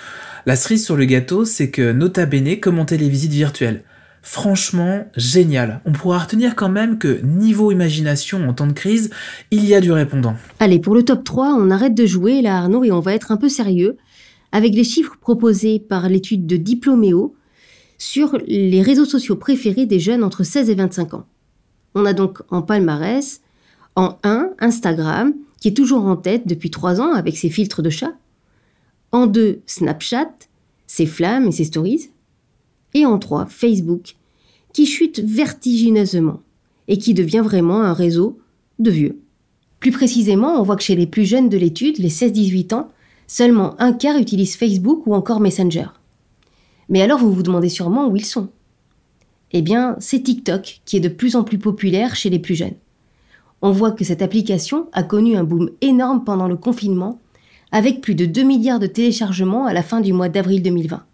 La cerise sur le gâteau, c'est que Nota Bene commentait les visites virtuelles. Franchement, génial. On pourra retenir quand même que niveau imagination en temps de crise, il y a du répondant. Allez, pour le top 3, on arrête de jouer là Arnaud et on va être un peu sérieux avec les chiffres proposés par l'étude de Diploméo sur les réseaux sociaux préférés des jeunes entre 16 et 25 ans. On a donc en palmarès, en 1, Instagram, qui est toujours en tête depuis 3 ans avec ses filtres de chat. En 2, Snapchat, ses flammes et ses stories. Et en 3, Facebook, qui chute vertigineusement et qui devient vraiment un réseau de vieux. Plus précisément, on voit que chez les plus jeunes de l'étude, les 16-18 ans, seulement un quart utilise Facebook ou encore Messenger. Mais alors vous vous demandez sûrement où ils sont. Eh bien, c'est TikTok qui est de plus en plus populaire chez les plus jeunes. On voit que cette application a connu un boom énorme pendant le confinement, avec plus de 2 milliards de téléchargements à la fin du mois d'avril 2020.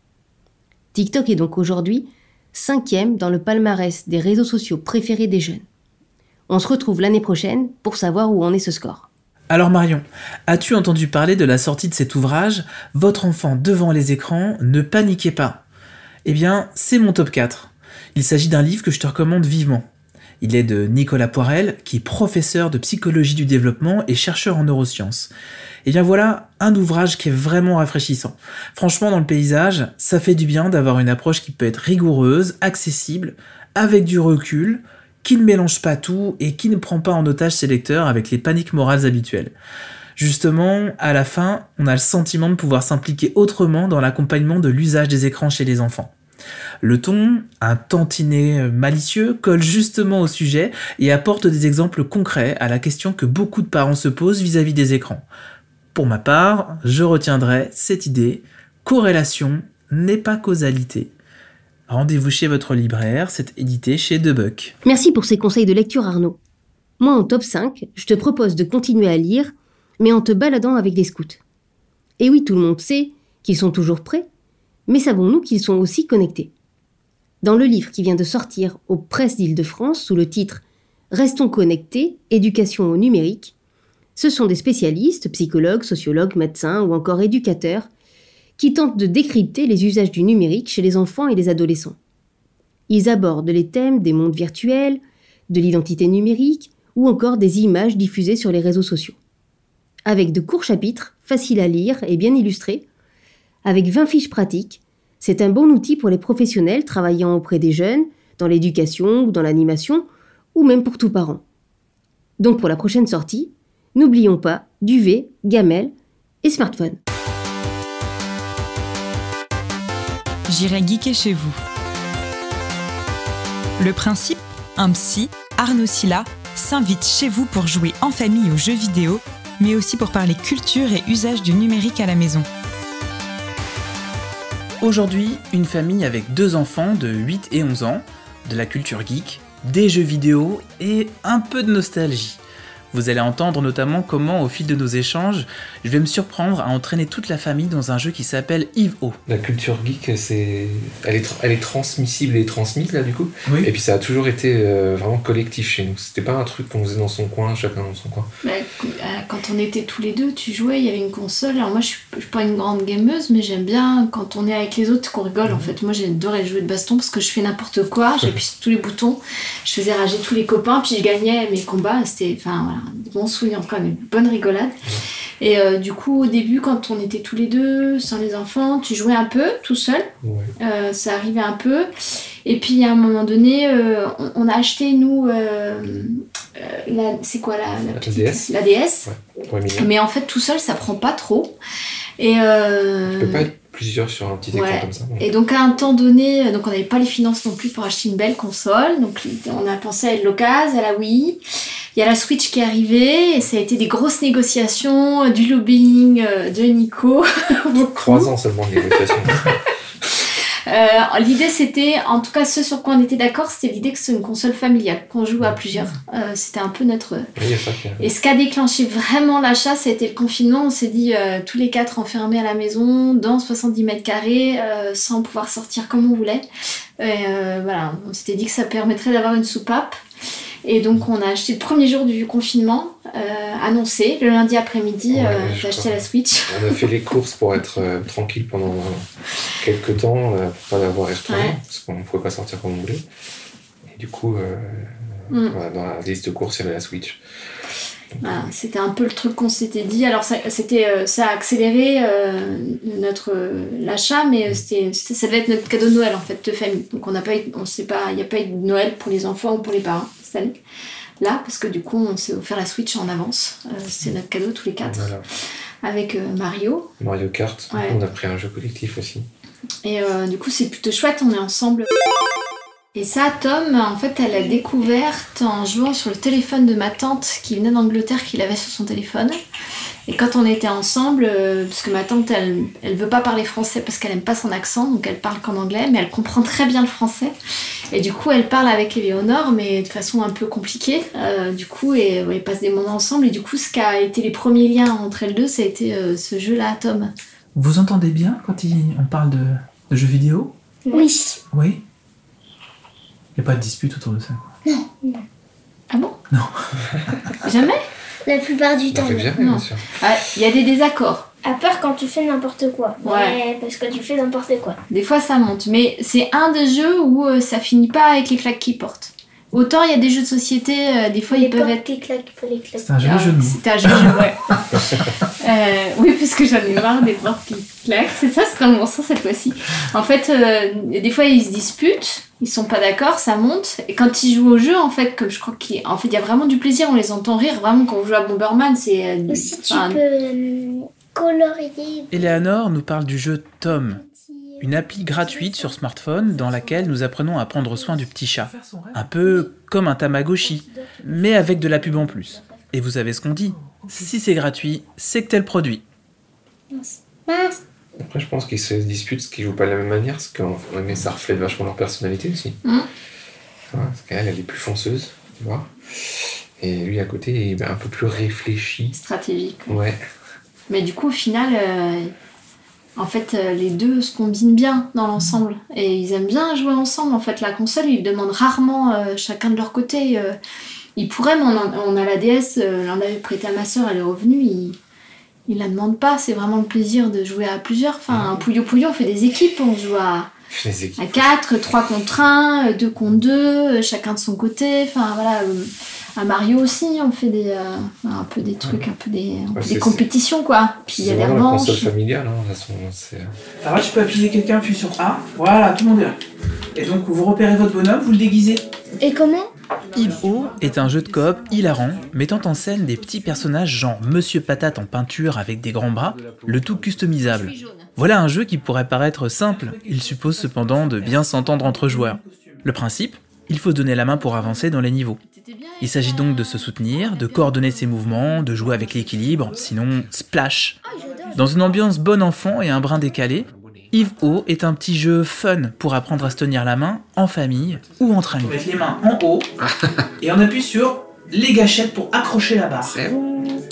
TikTok est donc aujourd'hui cinquième dans le palmarès des réseaux sociaux préférés des jeunes. On se retrouve l'année prochaine pour savoir où en est ce score. Alors Marion, as-tu entendu parler de la sortie de cet ouvrage Votre enfant devant les écrans, ne paniquez pas? Eh bien, c'est mon top 4. Il s'agit d'un livre que je te recommande vivement. Il est de Nicolas Poirel, qui est professeur de psychologie du développement et chercheur en neurosciences. Et bien voilà un ouvrage qui est vraiment rafraîchissant. Franchement, dans le paysage, ça fait du bien d'avoir une approche qui peut être rigoureuse, accessible, avec du recul, qui ne mélange pas tout et qui ne prend pas en otage ses lecteurs avec les paniques morales habituelles. Justement, à la fin, on a le sentiment de pouvoir s'impliquer autrement dans l'accompagnement de l'usage des écrans chez les enfants. Le ton, un tantinet malicieux, colle justement au sujet et apporte des exemples concrets à la question que beaucoup de parents se posent vis-à-vis des écrans. Pour ma part, je retiendrai cette idée, corrélation n'est pas causalité. Rendez-vous chez votre libraire, c'est édité chez Debuck. Merci pour ces conseils de lecture Arnaud. Moi en top 5, je te propose de continuer à lire, mais en te baladant avec des scouts. Et oui, tout le monde sait qu'ils sont toujours prêts, mais savons-nous qu'ils sont aussi connectés Dans le livre qui vient de sortir aux presses d'Île-de-France sous le titre Restons connectés, éducation au numérique, ce sont des spécialistes, psychologues, sociologues, médecins ou encore éducateurs qui tentent de décrypter les usages du numérique chez les enfants et les adolescents. Ils abordent les thèmes des mondes virtuels, de l'identité numérique ou encore des images diffusées sur les réseaux sociaux. Avec de courts chapitres, faciles à lire et bien illustrés, avec 20 fiches pratiques, c'est un bon outil pour les professionnels travaillant auprès des jeunes, dans l'éducation ou dans l'animation, ou même pour tout parent. Donc pour la prochaine sortie, n'oublions pas duvet, gamelle et smartphone. J'irai geeker chez vous. Le principe Un psy, Arnaud Silla, s'invite chez vous pour jouer en famille aux jeux vidéo, mais aussi pour parler culture et usage du numérique à la maison. Aujourd'hui, une famille avec deux enfants de 8 et 11 ans, de la culture geek, des jeux vidéo et un peu de nostalgie. Vous allez entendre notamment comment, au fil de nos échanges, je vais me surprendre à entraîner toute la famille dans un jeu qui s'appelle Eve O. La culture geek, c'est, elle est, elle est transmissible et transmise là du coup. Oui. Et puis ça a toujours été euh, vraiment collectif chez nous. C'était pas un truc qu'on faisait dans son coin, chacun dans son coin. Bah, euh, quand on était tous les deux, tu jouais, il y avait une console. Alors moi, je suis, je suis pas une grande gameuse, mais j'aime bien quand on est avec les autres qu'on rigole. En fait, moi, j'adorais jouer de baston parce que je fais n'importe quoi. J'appuie sur tous les boutons. Je faisais rager tous les copains, puis je gagnais mes combats. C'était, enfin voilà, souvenirs, quand même, une bonne rigolade. Et euh, du coup, au début, quand on était tous les deux, sans les enfants, tu jouais un peu, tout seul. Ouais. Euh, ça arrivait un peu. Et puis, à un moment donné, euh, on, on a acheté, nous, la- c'est quoi la, la La petite DS. La DS. Ouais. Mais en fait, tout seul, ça prend pas trop. Et, Tu peux pas être plusieurs sur un petit écran ouais. comme ça. et donc à un temps donné, euh, donc on n'avait pas les finances non plus pour acheter une belle console. Donc on a pensé à l'occasion, à la Wii. Il y a la Switch qui est arrivée et ça a été des grosses négociations, euh, du lobbying euh, de Nico. Trois ans seulement de négociation. Euh, l'idée c'était, en tout cas ce sur quoi on était d'accord, c'était l'idée que c'est une console familiale, qu'on joue à plusieurs. Euh, c'était un peu notre... Oui, ça Et ce qui a déclenché vraiment l'achat, ça a été le confinement. On s'est dit euh, tous les quatre enfermés à la maison, dans 70 mètres carrés, euh, sans pouvoir sortir comme on voulait. Et, euh, voilà, on s'était dit que ça permettrait d'avoir une soupape. Et donc, on a acheté le premier jour du confinement, euh, annoncé, le lundi après-midi, Ouais, euh, j'ai acheté la Switch. On a fait les courses pour être euh, tranquille pendant quelques temps, euh, pour pas l'avoir retourner, Ouais. parce qu'on ne pouvait pas sortir comme on voulait. Et du coup, euh, Mm. dans la liste de courses, il y avait la Switch. Voilà, c'était un peu le truc qu'on s'était dit. Alors, ça, c'était, euh, ça a accéléré euh, notre euh, l'achat, mais euh, c'était, c'était- ça devait être notre cadeau de Noël en fait de famille. Donc, on n'a pas, eu- on sait pas, il n'y a pas eu de Noël pour les enfants ou pour les parents cette année. Là, parce que du coup, on s'est offert la Switch en avance. Euh, c'était notre cadeau tous les quatre Voilà. avec euh, Mario. Mario Kart, Ouais. on a pris un jeu collectif aussi. Et euh, du coup, c'est plutôt chouette, on est ensemble. Et ça, Tom, en fait, elle l'a découverte en jouant sur le téléphone de ma tante qui venait d'Angleterre, qui l'avait sur son téléphone. Et quand on était ensemble, euh, parce que ma tante, elle, elle veut pas parler français parce qu'elle aime pas son accent, donc elle parle qu'en anglais, mais elle comprend très bien le français. Et du coup, elle parle avec Éléonore, mais de façon un peu compliquée. Euh, du coup, et ouais, des moments ensemble. Et du coup, ce qui a été les premiers liens entre elles deux, ça a été ce jeu-là, Tom. Vous entendez bien quand il- on parle de, de jeux vidéo Oui. Oui Il n'y a pas de dispute autour de ça. quoi. Ah bon? Non. Jamais? La plupart du temps. fait bien, non. bien sûr. Ouais, Il y a des désaccords. À part quand tu fais n'importe quoi. Ouais. Parce que tu fais n'importe quoi. Des fois ça monte, mais c'est un des jeux où euh, ça finit pas avec les claques qu'ils portent. Autant il y a des jeux de société, euh, des fois les ils peuvent être. les claques. C'est un joli Ah, jeu de mots. C'était un jeu, ouais. Euh, oui, parce que j'en ai marre des portes qui claquent. C'est ça, c'est dans le bon sens cette fois-ci. En fait, euh, des fois ils se disputent, ils sont pas d'accord, ça monte. Et quand ils jouent au jeu, en fait, comme je crois qu'il en fait, il y a vraiment du plaisir, on les entend rire. Vraiment, quand on joue à Bomberman, c'est. euh, Aussi, tu enfin, peux euh, colorier. Eleanor nous parle du jeu Tom, une appli gratuite sur smartphone dans laquelle nous apprenons à prendre soin du petit chat. Un peu comme un Tamagotchi, mais avec de la pub en plus. Et vous savez ce qu'on dit Si c'est gratuit, c'est que tel produit. Après, je pense qu'ils se disputent ce qu'ils jouent pas de la même manière, parce que mais ça reflète vachement leur personnalité aussi. Vois, parce qu'elle, elle est plus fonceuse, tu vois. Et lui, à côté, il est un peu plus réfléchi. stratégique. Ouais. Mais du coup, au final, euh, en fait, euh, les deux se combinent bien dans l'ensemble. Et ils aiment bien jouer ensemble. En fait, la console, ils demandent rarement euh, chacun de leur côté. euh, ils pourraient, mais on, a la DS, euh, l'on avait prêté à ma soeur, elle est revenue. Ils, ils la demandent pas. C'est vraiment le plaisir de jouer à plusieurs. Enfin, un Puyo, on fait des équipes. On joue à, à 4, 3 contre 1, 2 contre 2, chacun de son côté. Enfin, voilà. Euh, à Mario aussi, on fait des, euh, un peu des trucs, un peu des, un peu Ouais, des c'est- compétitions, quoi. Puis il y C'est a des revanches. console familiale, hein, de toute façon. c'est- Alors là, tu peux appuyer quelqu'un, puis sur A. Voilà, tout le monde est là. Et donc, vous repérez votre bonhomme, vous le déguisez. Et comment? Yves-O est un jeu de coop hilarant, mettant en scène des petits personnages genre Monsieur Patate en peinture avec des grands bras, le tout customisable. Voilà un jeu qui pourrait paraître simple, il suppose cependant de bien s'entendre entre joueurs. Le principe? Il faut se donner la main pour avancer dans les niveaux. Il s'agit donc de se soutenir, de coordonner ses mouvements, de jouer avec l'équilibre, sinon splash. Dans une ambiance bon enfant et un brin décalé, Yves O est un petit jeu fun pour apprendre à se tenir la main en famille ou entre amis. Mettre les mains en haut et on appuie sur les gâchettes pour accrocher la barre.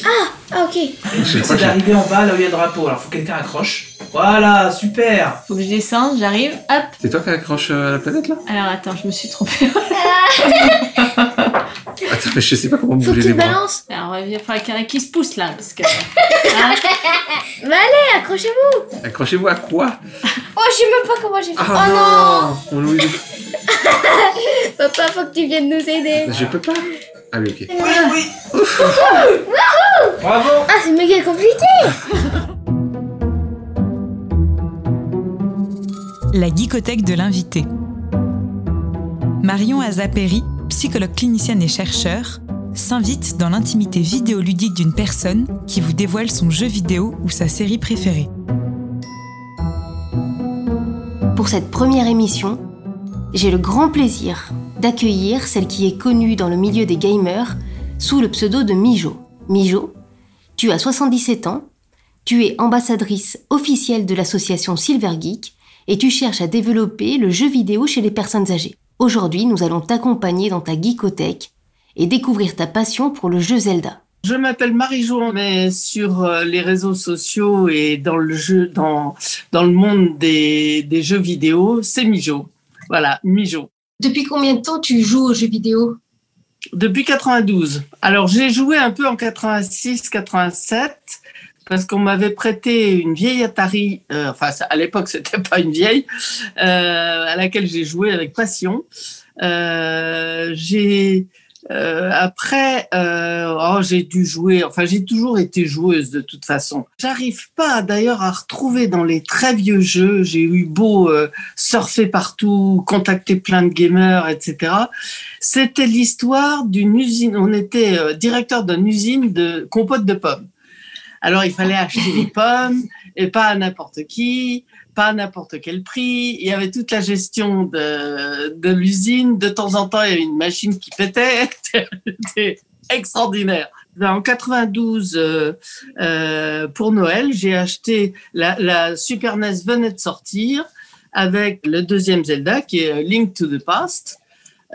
Ah, ok. Le but c'est d'arriver en bas là où il y a le drapeau. Alors faut que quelqu'un accroche. Voilà, super. Faut que je descende, j'arrive, hop. C'est toi qui accroche euh, la planète là? Alors attends, je me suis trompée. Attends, mais je sais pas comment Faut bouger que les tu bras. balances. Alors il va falloir qu'il y en a qui se poussent là, parce que. Hein Mais allez, accrochez-vous. Accrochez-vous à quoi? Oh, je sais même pas comment j'ai fait. Ah oh non On nous Papa, faut que tu viennes nous aider. Je peux pas. Ah oui, ok. Oui, oui. Bravo. Ah, c'est méga compliqué. La geekothèque de l'invité. Marion Azaperi, psychologue clinicienne et chercheur, s'invite dans l'intimité vidéoludique d'une personne qui vous dévoile son jeu vidéo ou sa série préférée. Pour cette première émission, j'ai le grand plaisir d'accueillir celle qui est connue dans le milieu des gamers sous le pseudo de Mijo. Mijo, tu as 77 ans, tu es ambassadrice officielle de l'association Silver Geek et tu cherches à développer le jeu vidéo chez les personnes âgées. Aujourd'hui, nous allons t'accompagner dans ta geekothèque et découvrir ta passion pour le jeu Zelda. Je m'appelle Marie-Jo, on est sur euh, les réseaux sociaux et dans le jeu, dans, dans le monde des, des jeux vidéo, c'est Mijo. Voilà, Mijo. Depuis combien de temps tu joues aux jeux vidéo? Depuis 92. Alors, j'ai joué un peu en 86, 87, parce qu'on m'avait prêté une vieille Atari, euh, enfin, à l'époque, c'était pas une vieille, euh, à laquelle j'ai joué avec passion. Euh, j'ai euh, après, euh, oh, j'ai dû jouer. Enfin, j'ai toujours été joueuse de toute façon. J'arrive pas d'ailleurs à retrouver dans les très vieux jeux. J'ai eu beau euh, surfer partout, contacter plein de gamers, etc. C'était l'histoire d'une usine. On était directeur d'une usine de compote de pommes. Alors, il fallait acheter les pommes et pas à n'importe qui pas à n'importe quel prix. Il y avait toute la gestion de, l'usine. De temps en temps, il y avait une machine qui pétait. C'était extraordinaire. En 92, euh, euh, pour Noël, j'ai acheté la, la Super NES venait de sortir avec le deuxième Zelda qui est Link to the Past.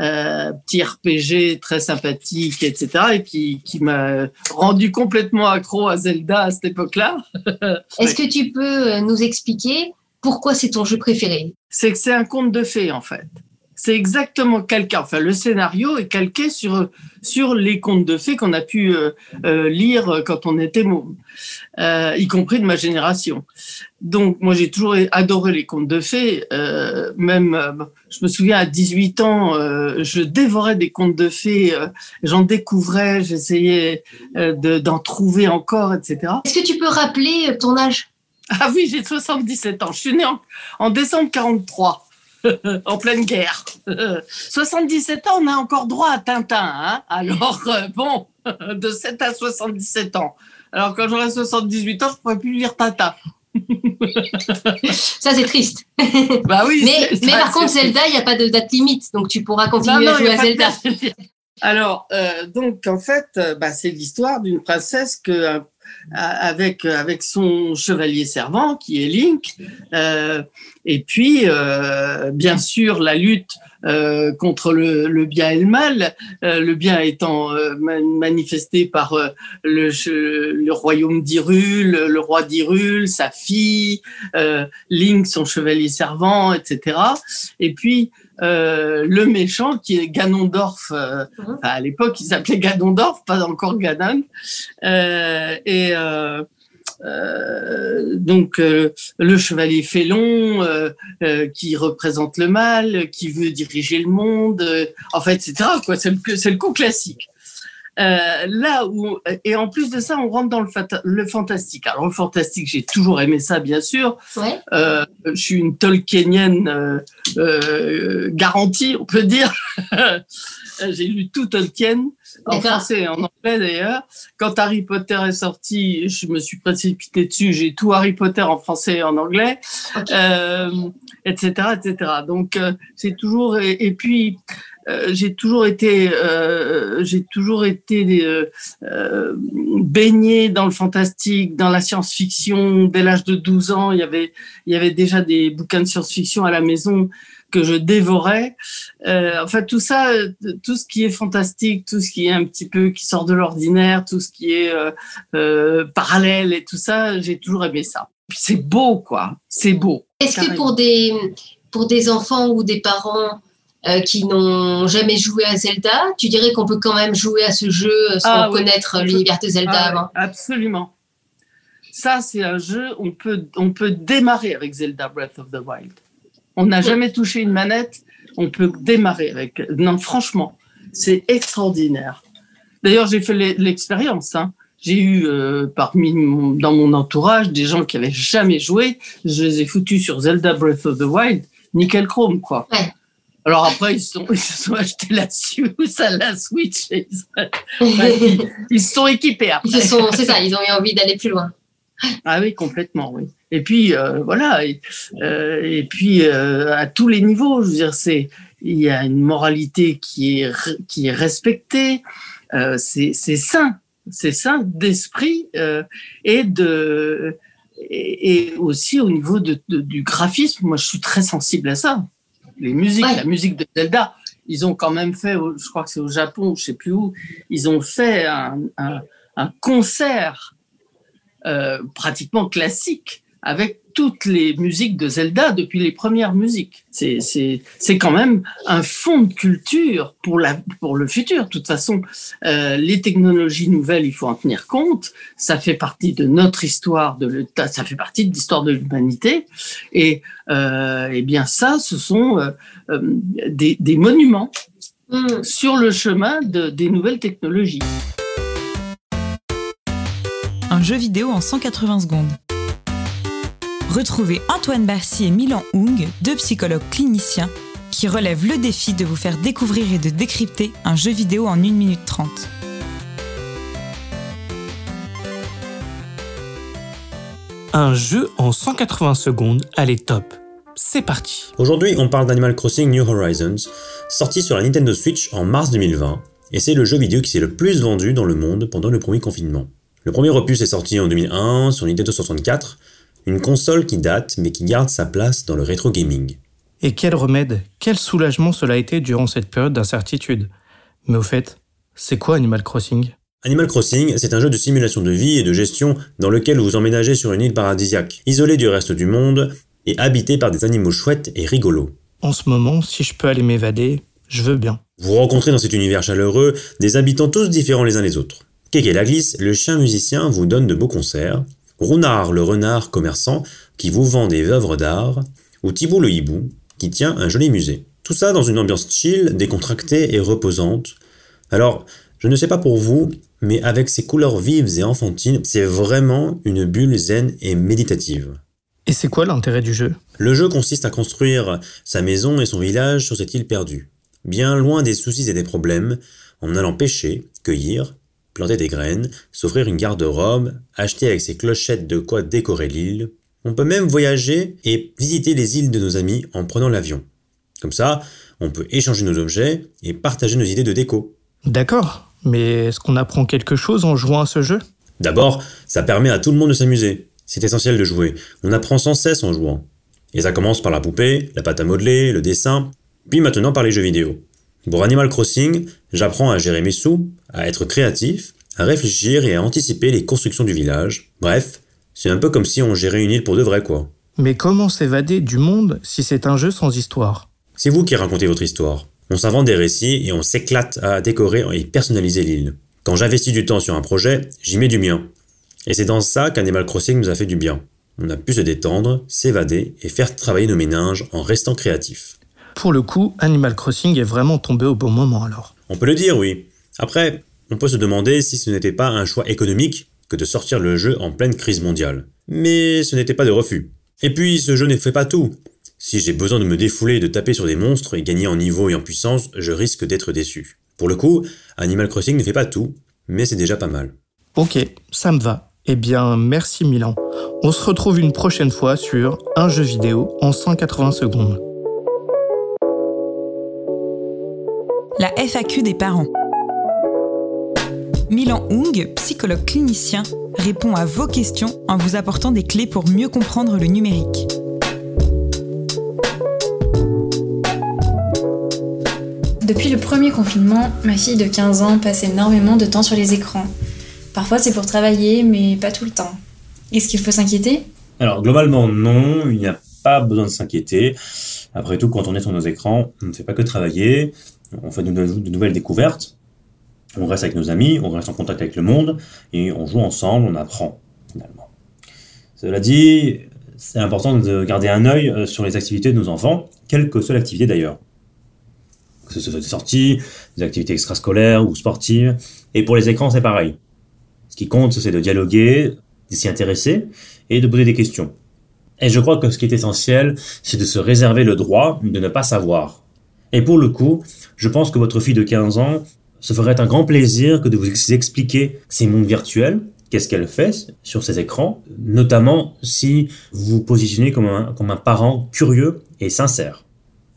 Euh, petit RPG très sympathique, etc., et qui, qui m'a rendu complètement accro à Zelda à cette époque-là. Est-ce que tu peux euh, nous expliquer pourquoi c'est ton jeu préféré? C'est que c'est un conte de fées, en fait. C'est exactement calqué, enfin le scénario est calqué sur, sur les contes de fées qu'on a pu euh, euh, lire quand on était môme, euh, y compris de ma génération. Donc moi j'ai toujours adoré les contes de fées, même je me souviens à 18 ans, je dévorais des contes de fées, j'en découvrais, j'essayais de- d'en trouver encore, etc. Est-ce que tu peux rappeler ton âge? Ah oui, j'ai 77 ans, je suis née en, en décembre 43. en pleine guerre. 77 ans, on a encore droit à Tintin. Hein Alors, euh, bon, de 7 à 77 ans. Alors, quand j'aurai 78 ans, je ne pourrai plus lire Tintin. Ça, c'est triste. Bah oui. mais, c'est- mais ça, par contre, Zelda, il n'y a pas de date limite, donc tu pourras continuer Non, non, à jouer à Zelda. Alors, euh, donc, en fait, euh, bah, c'est l'histoire d'une princesse que, euh, avec, avec son chevalier servant, qui est Link, euh, et puis, euh, bien sûr, la lutte euh, contre le, bien et le mal, euh, le bien étant euh, ma- manifesté par euh, le, le royaume d'Hyrule, le roi d'Hyrule, sa fille, euh, Link, son chevalier servant, etc. Et puis, euh, le méchant qui est Ganondorf, euh, enfin, à l'époque il s'appelait Ganondorf, pas encore Ganon, Euh, et euh, euh, donc euh, le chevalier félon euh, euh, qui représente le mal, qui veut diriger le monde, euh, en fait, etc. Quoi, c'est le, c'est le coup classique. Euh, là où et en plus de ça, on rentre dans le, fata- le fantastique. Alors le fantastique, j'ai toujours aimé ça, bien sûr. Ouais. Euh, je suis une Tolkienienne euh, euh, garantie, on peut dire. j'ai lu tout Tolkien en français et en anglais d'ailleurs. Quand Harry Potter est sorti, je me suis précipitée dessus. J'ai tout Harry Potter en français et en anglais, euh, etc., etc. Donc euh, c'est toujours et, et puis euh, j'ai toujours été, euh, j'ai toujours été euh, euh, baignée dans le fantastique, dans la science-fiction. Dès l'âge de 12 ans, il y avait, il y avait déjà des bouquins de science-fiction à la maison que je dévorais. Enfin, tout ça, tout ce qui est fantastique, tout ce qui est un petit peu qui sort de l'ordinaire, tout ce qui est parallèle et tout ça, j'ai toujours aimé ça. C'est beau, quoi. C'est beau. Est-ce que pour des, pour des enfants ou des parents euh, qui n'ont jamais joué à Zelda, tu dirais qu'on peut quand même jouer à ce jeu sans Ah oui. connaître On peut- l'univers de Zelda Ah avant Absolument. Ça, c'est un jeu, on peut, on peut démarrer avec Zelda Breath of the Wild. On n'a jamais touché une manette, on peut démarrer avec. Non, franchement, c'est extraordinaire. D'ailleurs, j'ai fait l'e- l'expérience. hein. J'ai eu euh, parmi mon- dans mon entourage des gens qui avaient jamais joué. Je les ai foutus sur Zelda Breath of the Wild, nickel chrome quoi. Ouais. Alors après, ils, sont, ils se sont achetés la Switch, la Switch. et Ils, se sont équipés après. C'est ça, ils ont eu envie d'aller plus loin. Ah oui, complètement, oui. Et puis euh, voilà, et, euh, et puis euh, à tous les niveaux, je veux dire, c'est il y a une moralité qui est qui est respectée, c'est sain, c'est sain d'esprit et de et, et aussi au niveau de, de- du graphisme, moi je suis très sensible à ça. Les musiques, Ouais. la musique de Zelda, ils ont quand même fait, je crois que c'est au Japon, je sais plus où, ils ont fait un, un, un concert euh, pratiquement classique avec toutes les musiques de Zelda depuis les premières musiques. C'est, c'est, c'est quand même un fond de culture pour, la, pour le futur. De toute façon, euh, les technologies nouvelles, il faut en tenir compte. Ça fait partie de notre histoire, de ça fait partie de l'histoire de l'humanité. Et, euh, et bien ça, ce sont euh, euh des, des monuments mm. sur le chemin de, des nouvelles technologies. Un jeu vidéo en 180 secondes. Retrouvez Antoine Barcy et Milan Hung, deux psychologues cliniciens, qui relèvent le défi de vous faire découvrir et de décrypter un jeu vidéo en 1 minute 30. Un jeu en 180 secondes, allez top. C'est parti. Aujourd'hui, on parle d'Animal Crossing New Horizons, sorti sur la Nintendo Switch en mars 2020, et c'est le jeu vidéo qui s'est le plus vendu dans le monde pendant le premier confinement. Le premier opus est sorti en 2001 sur Nintendo 64, une console qui date mais qui garde sa place dans le rétro gaming. Et quel remède, quel soulagement cela a été durant cette période d'incertitude. Mais au fait, c'est quoi Animal Crossing? Animal Crossing, c'est un jeu de simulation de vie et de gestion dans lequel vous emménagez sur une île paradisiaque, isolée du reste du monde et habité par des animaux chouettes et rigolos. En ce moment, si je peux aller m'évader, je veux bien. Vous rencontrez dans cet univers chaleureux des habitants tous différents les uns les autres. Kéké la glisse, le chien musicien, vous donne de beaux concerts. Rounard le renard commerçant qui vous vend des œuvres d'art, ou Thibault le hibou qui tient un joli musée. Tout ça dans une ambiance chill, décontractée et reposante. Alors, je ne sais pas pour vous, mais avec ces couleurs vives et enfantines, c'est vraiment une bulle zen et méditative. Et c'est quoi l'intérêt du jeu? Le jeu consiste à construire sa maison et son village sur cette île perdue, bien loin des soucis et des problèmes, en allant pêcher, cueillir, planter des graines, s'offrir une garde-robe, acheter avec ses clochettes de quoi décorer l'île. On peut même voyager et visiter les îles de nos amis en prenant l'avion. Comme ça, on peut échanger nos objets et partager nos idées de déco. D'accord, mais est-ce qu'on apprend quelque chose en jouant à ce jeu? D'abord, ça permet à tout le monde de s'amuser. C'est essentiel de jouer. On apprend sans cesse en jouant. Et ça commence par la poupée, la pâte à modeler, le dessin, puis maintenant par les jeux vidéo. Pour Animal Crossing, j'apprends à gérer mes sous, à être créatif, à réfléchir et à anticiper les constructions du village. Bref, c'est un peu comme si on gérait une île pour de vrai, quoi. Mais comment s'évader du monde si c'est un jeu sans histoire? C'est vous qui racontez votre histoire. On s'invente des récits et on s'éclate à décorer et personnaliser l'île. Quand j'investis du temps sur un projet, j'y mets du mien. Et c'est dans ça qu'Animal Crossing nous a fait du bien. On a pu se détendre, s'évader et faire travailler nos méninges en restant créatifs. Pour le coup, Animal Crossing est vraiment tombé au bon moment alors. On peut le dire, oui. Après, on peut se demander si ce n'était pas un choix économique que de sortir le jeu en pleine crise mondiale. Mais ce n'était pas de refus. Et puis, ce jeu ne fait pas tout. Si j'ai besoin de me défouler et de taper sur des monstres et gagner en niveau et en puissance, je risque d'être déçu. Pour le coup, Animal Crossing ne fait pas tout, mais c'est déjà pas mal. Ok, ça me va. Eh bien, merci Milan. On se retrouve une prochaine fois sur un jeu vidéo en 180 secondes. La FAQ des parents. Milan Hung, psychologue clinicien, répond à vos questions en vous apportant des clés pour mieux comprendre le numérique. Depuis le premier confinement, ma fille de 15 ans passe énormément de temps sur les écrans. Parfois c'est pour travailler, mais pas tout le temps. Est-ce qu'il faut s'inquiéter? Alors globalement non, il n'y a pas besoin de s'inquiéter. Après tout, quand on est sur nos écrans, on ne fait pas que travailler, on fait de, nouvelles découvertes, on reste avec nos amis, on reste en contact avec le monde, et on joue ensemble, on apprend, finalement. Cela dit, c'est important de garder un œil euh, sur les activités de nos enfants, quelle que soit l'activité d'ailleurs. Que ce soit des sorties, des activités extrascolaires ou sportives. Et pour les écrans, c'est pareil. Ce qui compte, c'est de dialoguer, de s'y intéresser et de poser des questions. Et je crois que ce qui est essentiel, c'est de se réserver le droit de ne pas savoir. Et pour le coup, je pense que votre fille de 15 ans se ferait un grand plaisir que de vous expliquer ces mondes virtuels, qu'est-ce qu'elle fait sur ces écrans, notamment si vous vous positionnez comme un, comme un parent curieux et sincère,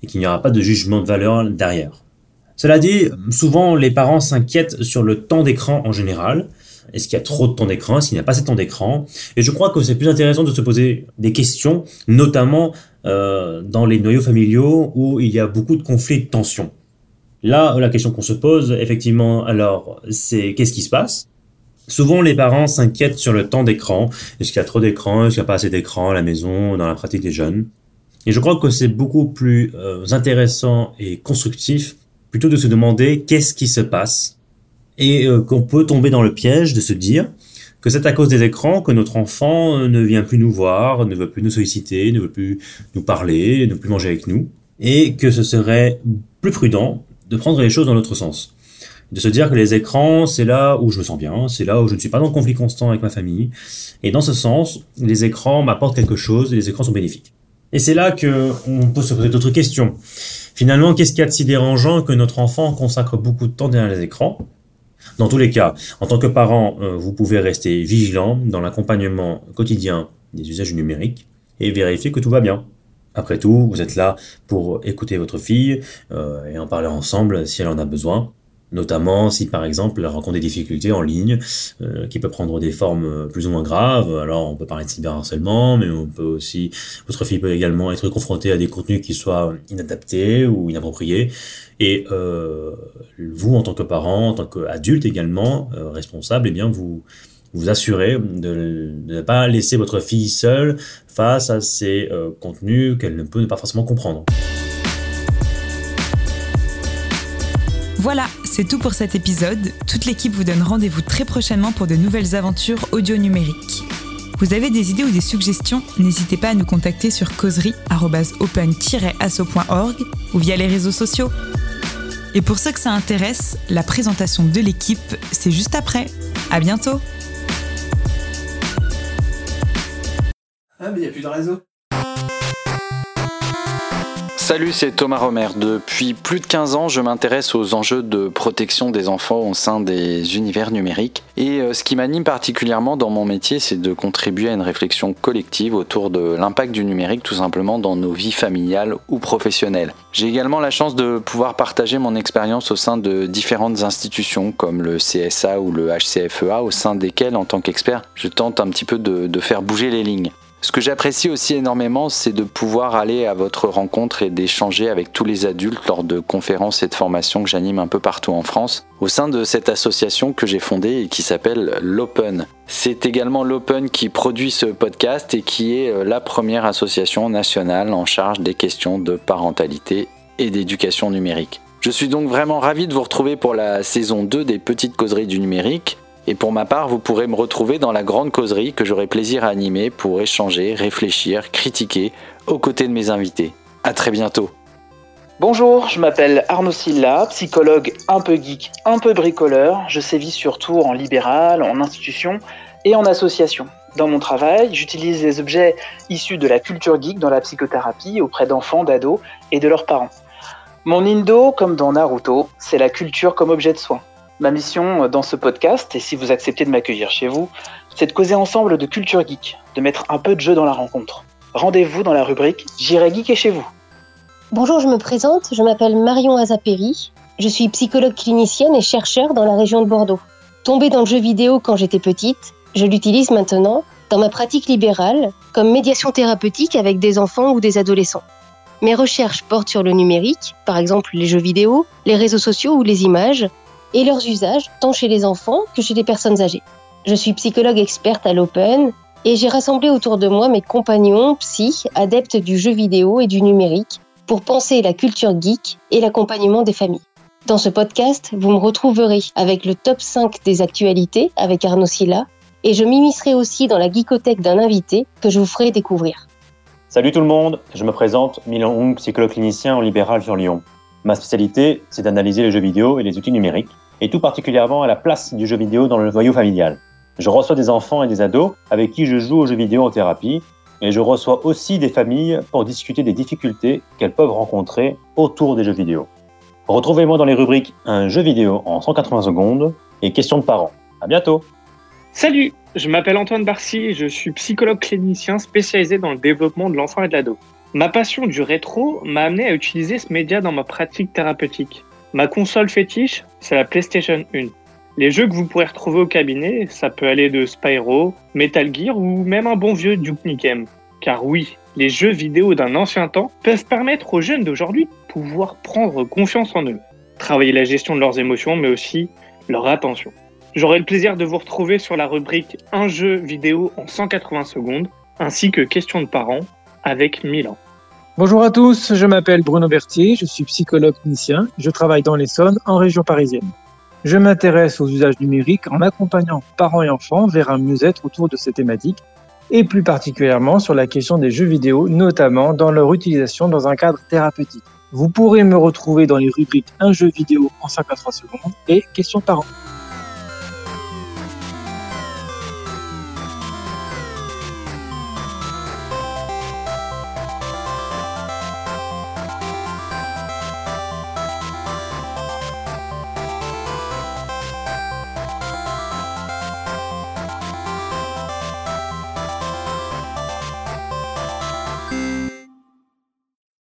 et qu'il n'y aura pas de jugement de valeur derrière. Cela dit, souvent les parents s'inquiètent sur le temps d'écran en général. Est-ce qu'il y a trop de temps d'écran? Est-ce qu'il n'y a pas assez de temps d'écran? Et je crois que c'est plus intéressant de se poser des questions, notamment euh, dans les noyaux familiaux où il y a beaucoup de conflits et de tensions. Là, la question qu'on se pose, effectivement, alors, c'est qu'est-ce qui se passe? Souvent, les parents s'inquiètent sur le temps d'écran. Est-ce qu'il y a trop d'écran? Est-ce qu'il n'y a pas assez d'écran à la maison, dans la pratique des jeunes? Et je crois que c'est beaucoup plus euh, intéressant et constructif plutôt de se demander qu'est-ce qui se passe et euh, qu'on peut tomber dans le piège de se dire que c'est à cause des écrans que notre enfant euh, ne vient plus nous voir, ne veut plus nous solliciter, ne veut plus nous parler, ne veut plus manger avec nous, et que ce serait plus prudent de prendre les choses dans l'autre sens de se dire que les écrans, c'est là où je me sens bien, c'est là où je ne suis pas dans conflit constant avec ma famille. Et dans ce sens, les écrans m'apportent quelque chose et les écrans sont bénéfiques. Et c'est là que on peut se poser d'autres questions. Finalement, qu'est-ce qu'il y a de si dérangeant que notre enfant consacre beaucoup de temps derrière les écrans? Dans tous les cas, en tant que parent, euh, vous pouvez rester vigilant dans l'accompagnement quotidien des usages numériques et vérifier que tout va bien. Après tout, vous êtes là pour écouter votre fille euh, et en parler ensemble si elle en a besoin notamment si par exemple elle rencontre des difficultés en ligne euh, qui peuvent prendre des formes euh, plus ou moins graves. Alors on peut parler de cyberharcèlement, mais on peut aussi votre fille peut également être confrontée à des contenus qui soient inadaptés ou inappropriés. Et euh, vous en tant que parent, en tant qu'adulte également euh, responsable, eh bien vous vous assurez de, de, ne pas laisser votre fille seule face à ces euh, contenus qu'elle ne peut pas forcément comprendre. Voilà, c'est tout pour cet épisode. Toute l'équipe vous donne rendez-vous très prochainement pour de nouvelles aventures audio numériques. Vous avez des idées ou des suggestions N'hésitez pas à nous contacter sur causerie-open-asso.org ou via les réseaux sociaux. Et pour ceux que ça intéresse, la présentation de l'équipe, c'est juste après. À bientôt Ah, mais il n'y a plus de réseau. Salut, c'est Thomas Romer. Depuis plus de 15 ans, je m'intéresse aux enjeux de protection des enfants au sein des univers numériques. Et euh, ce qui m'anime particulièrement dans mon métier, c'est de contribuer à une réflexion collective autour de l'impact du numérique tout simplement dans nos vies familiales ou professionnelles. J'ai également la chance de pouvoir partager mon expérience au sein de différentes institutions comme le CSA ou le HCFEA, au sein desquelles, en tant qu'expert, je tente un petit peu de, de faire bouger les lignes. Ce que j'apprécie aussi énormément, c'est de pouvoir aller à votre rencontre et d'échanger avec tous les adultes lors de conférences et de formations que j'anime un peu partout en France, au sein de cette association que j'ai fondée et qui s'appelle l'Open. C'est également l'Open qui produit ce podcast et qui est euh, la première association nationale en charge des questions de parentalité et d'éducation numérique. Je suis donc vraiment ravi de vous retrouver pour la saison 2 des Petites Causeries du numérique. Et pour ma part, vous pourrez me retrouver dans la grande causerie que j'aurai plaisir à animer pour échanger, réfléchir, critiquer aux côtés de mes invités. À très bientôt. Bonjour, je m'appelle Arnaud Silla, psychologue un peu geek, un peu bricoleur. Je sévis surtout en libéral, en institution et en association. Dans mon travail, j'utilise les objets issus de la culture geek dans la psychothérapie auprès d'enfants, d'ados et de leurs parents. Mon indo, comme dans Naruto, c'est la culture comme objet de soin. Ma mission dans ce podcast, et si vous acceptez de m'accueillir chez vous, c'est de causer ensemble de culture geek, de mettre un peu de jeu dans la rencontre. Rendez-vous dans la rubrique J'irai geeker chez vous. Bonjour, je me présente, je m'appelle Marion Azaperi, je suis psychologue clinicienne et chercheur dans la région de Bordeaux. Tombée dans le jeu vidéo quand j'étais petite, je l'utilise maintenant dans ma pratique libérale comme médiation thérapeutique avec des enfants ou des adolescents. Mes recherches portent sur le numérique, par exemple les jeux vidéo, les réseaux sociaux ou les images, et leurs usages tant chez les enfants que chez les personnes âgées. Je suis psychologue experte à l'Open et j'ai rassemblé autour de moi mes compagnons psy, adeptes du jeu vidéo et du numérique, pour penser la culture geek et l'accompagnement des familles. Dans ce podcast, vous me retrouverez avec le top 5 des actualités avec Arnaud Silla et je m'immiscerai aussi dans la geekothèque d'un invité que je vous ferai découvrir. Salut tout le monde, je me présente Milan Hong, psychologue clinicien en libéral sur Lyon. Ma spécialité, c'est d'analyser les jeux vidéo et les outils numériques, et tout particulièrement à la place du jeu vidéo dans le noyau familial. Je reçois des enfants et des ados avec qui je joue aux jeux vidéo en thérapie, et je reçois aussi des familles pour discuter des difficultés qu'elles peuvent rencontrer autour des jeux vidéo. Retrouvez-moi dans les rubriques Un jeu vidéo en 180 secondes et Questions de parents. À bientôt Salut, je m'appelle Antoine Barcy je suis psychologue clinicien spécialisé dans le développement de l'enfant et de l'ado. Ma passion du rétro m'a amené à utiliser ce média dans ma pratique thérapeutique. Ma console fétiche, c'est la PlayStation 1. Les jeux que vous pourrez retrouver au cabinet, ça peut aller de Spyro, Metal Gear ou même un bon vieux Duke Nukem. Car oui, les jeux vidéo d'un ancien temps peuvent permettre aux jeunes d'aujourd'hui de pouvoir prendre confiance en eux, travailler la gestion de leurs émotions mais aussi leur attention. J'aurai le plaisir de vous retrouver sur la rubrique Un jeu vidéo en 180 secondes, ainsi que Questions de parents avec Milan. Bonjour à tous, je m'appelle Bruno Berthier, je suis psychologue clinicien, je travaille dans l'Essonne en région parisienne. Je m'intéresse aux usages numériques en accompagnant parents et enfants vers un mieux-être autour de ces thématiques et plus particulièrement sur la question des jeux vidéo, notamment dans leur utilisation dans un cadre thérapeutique. Vous pourrez me retrouver dans les rubriques Un jeu vidéo en 53 secondes et Questions parents.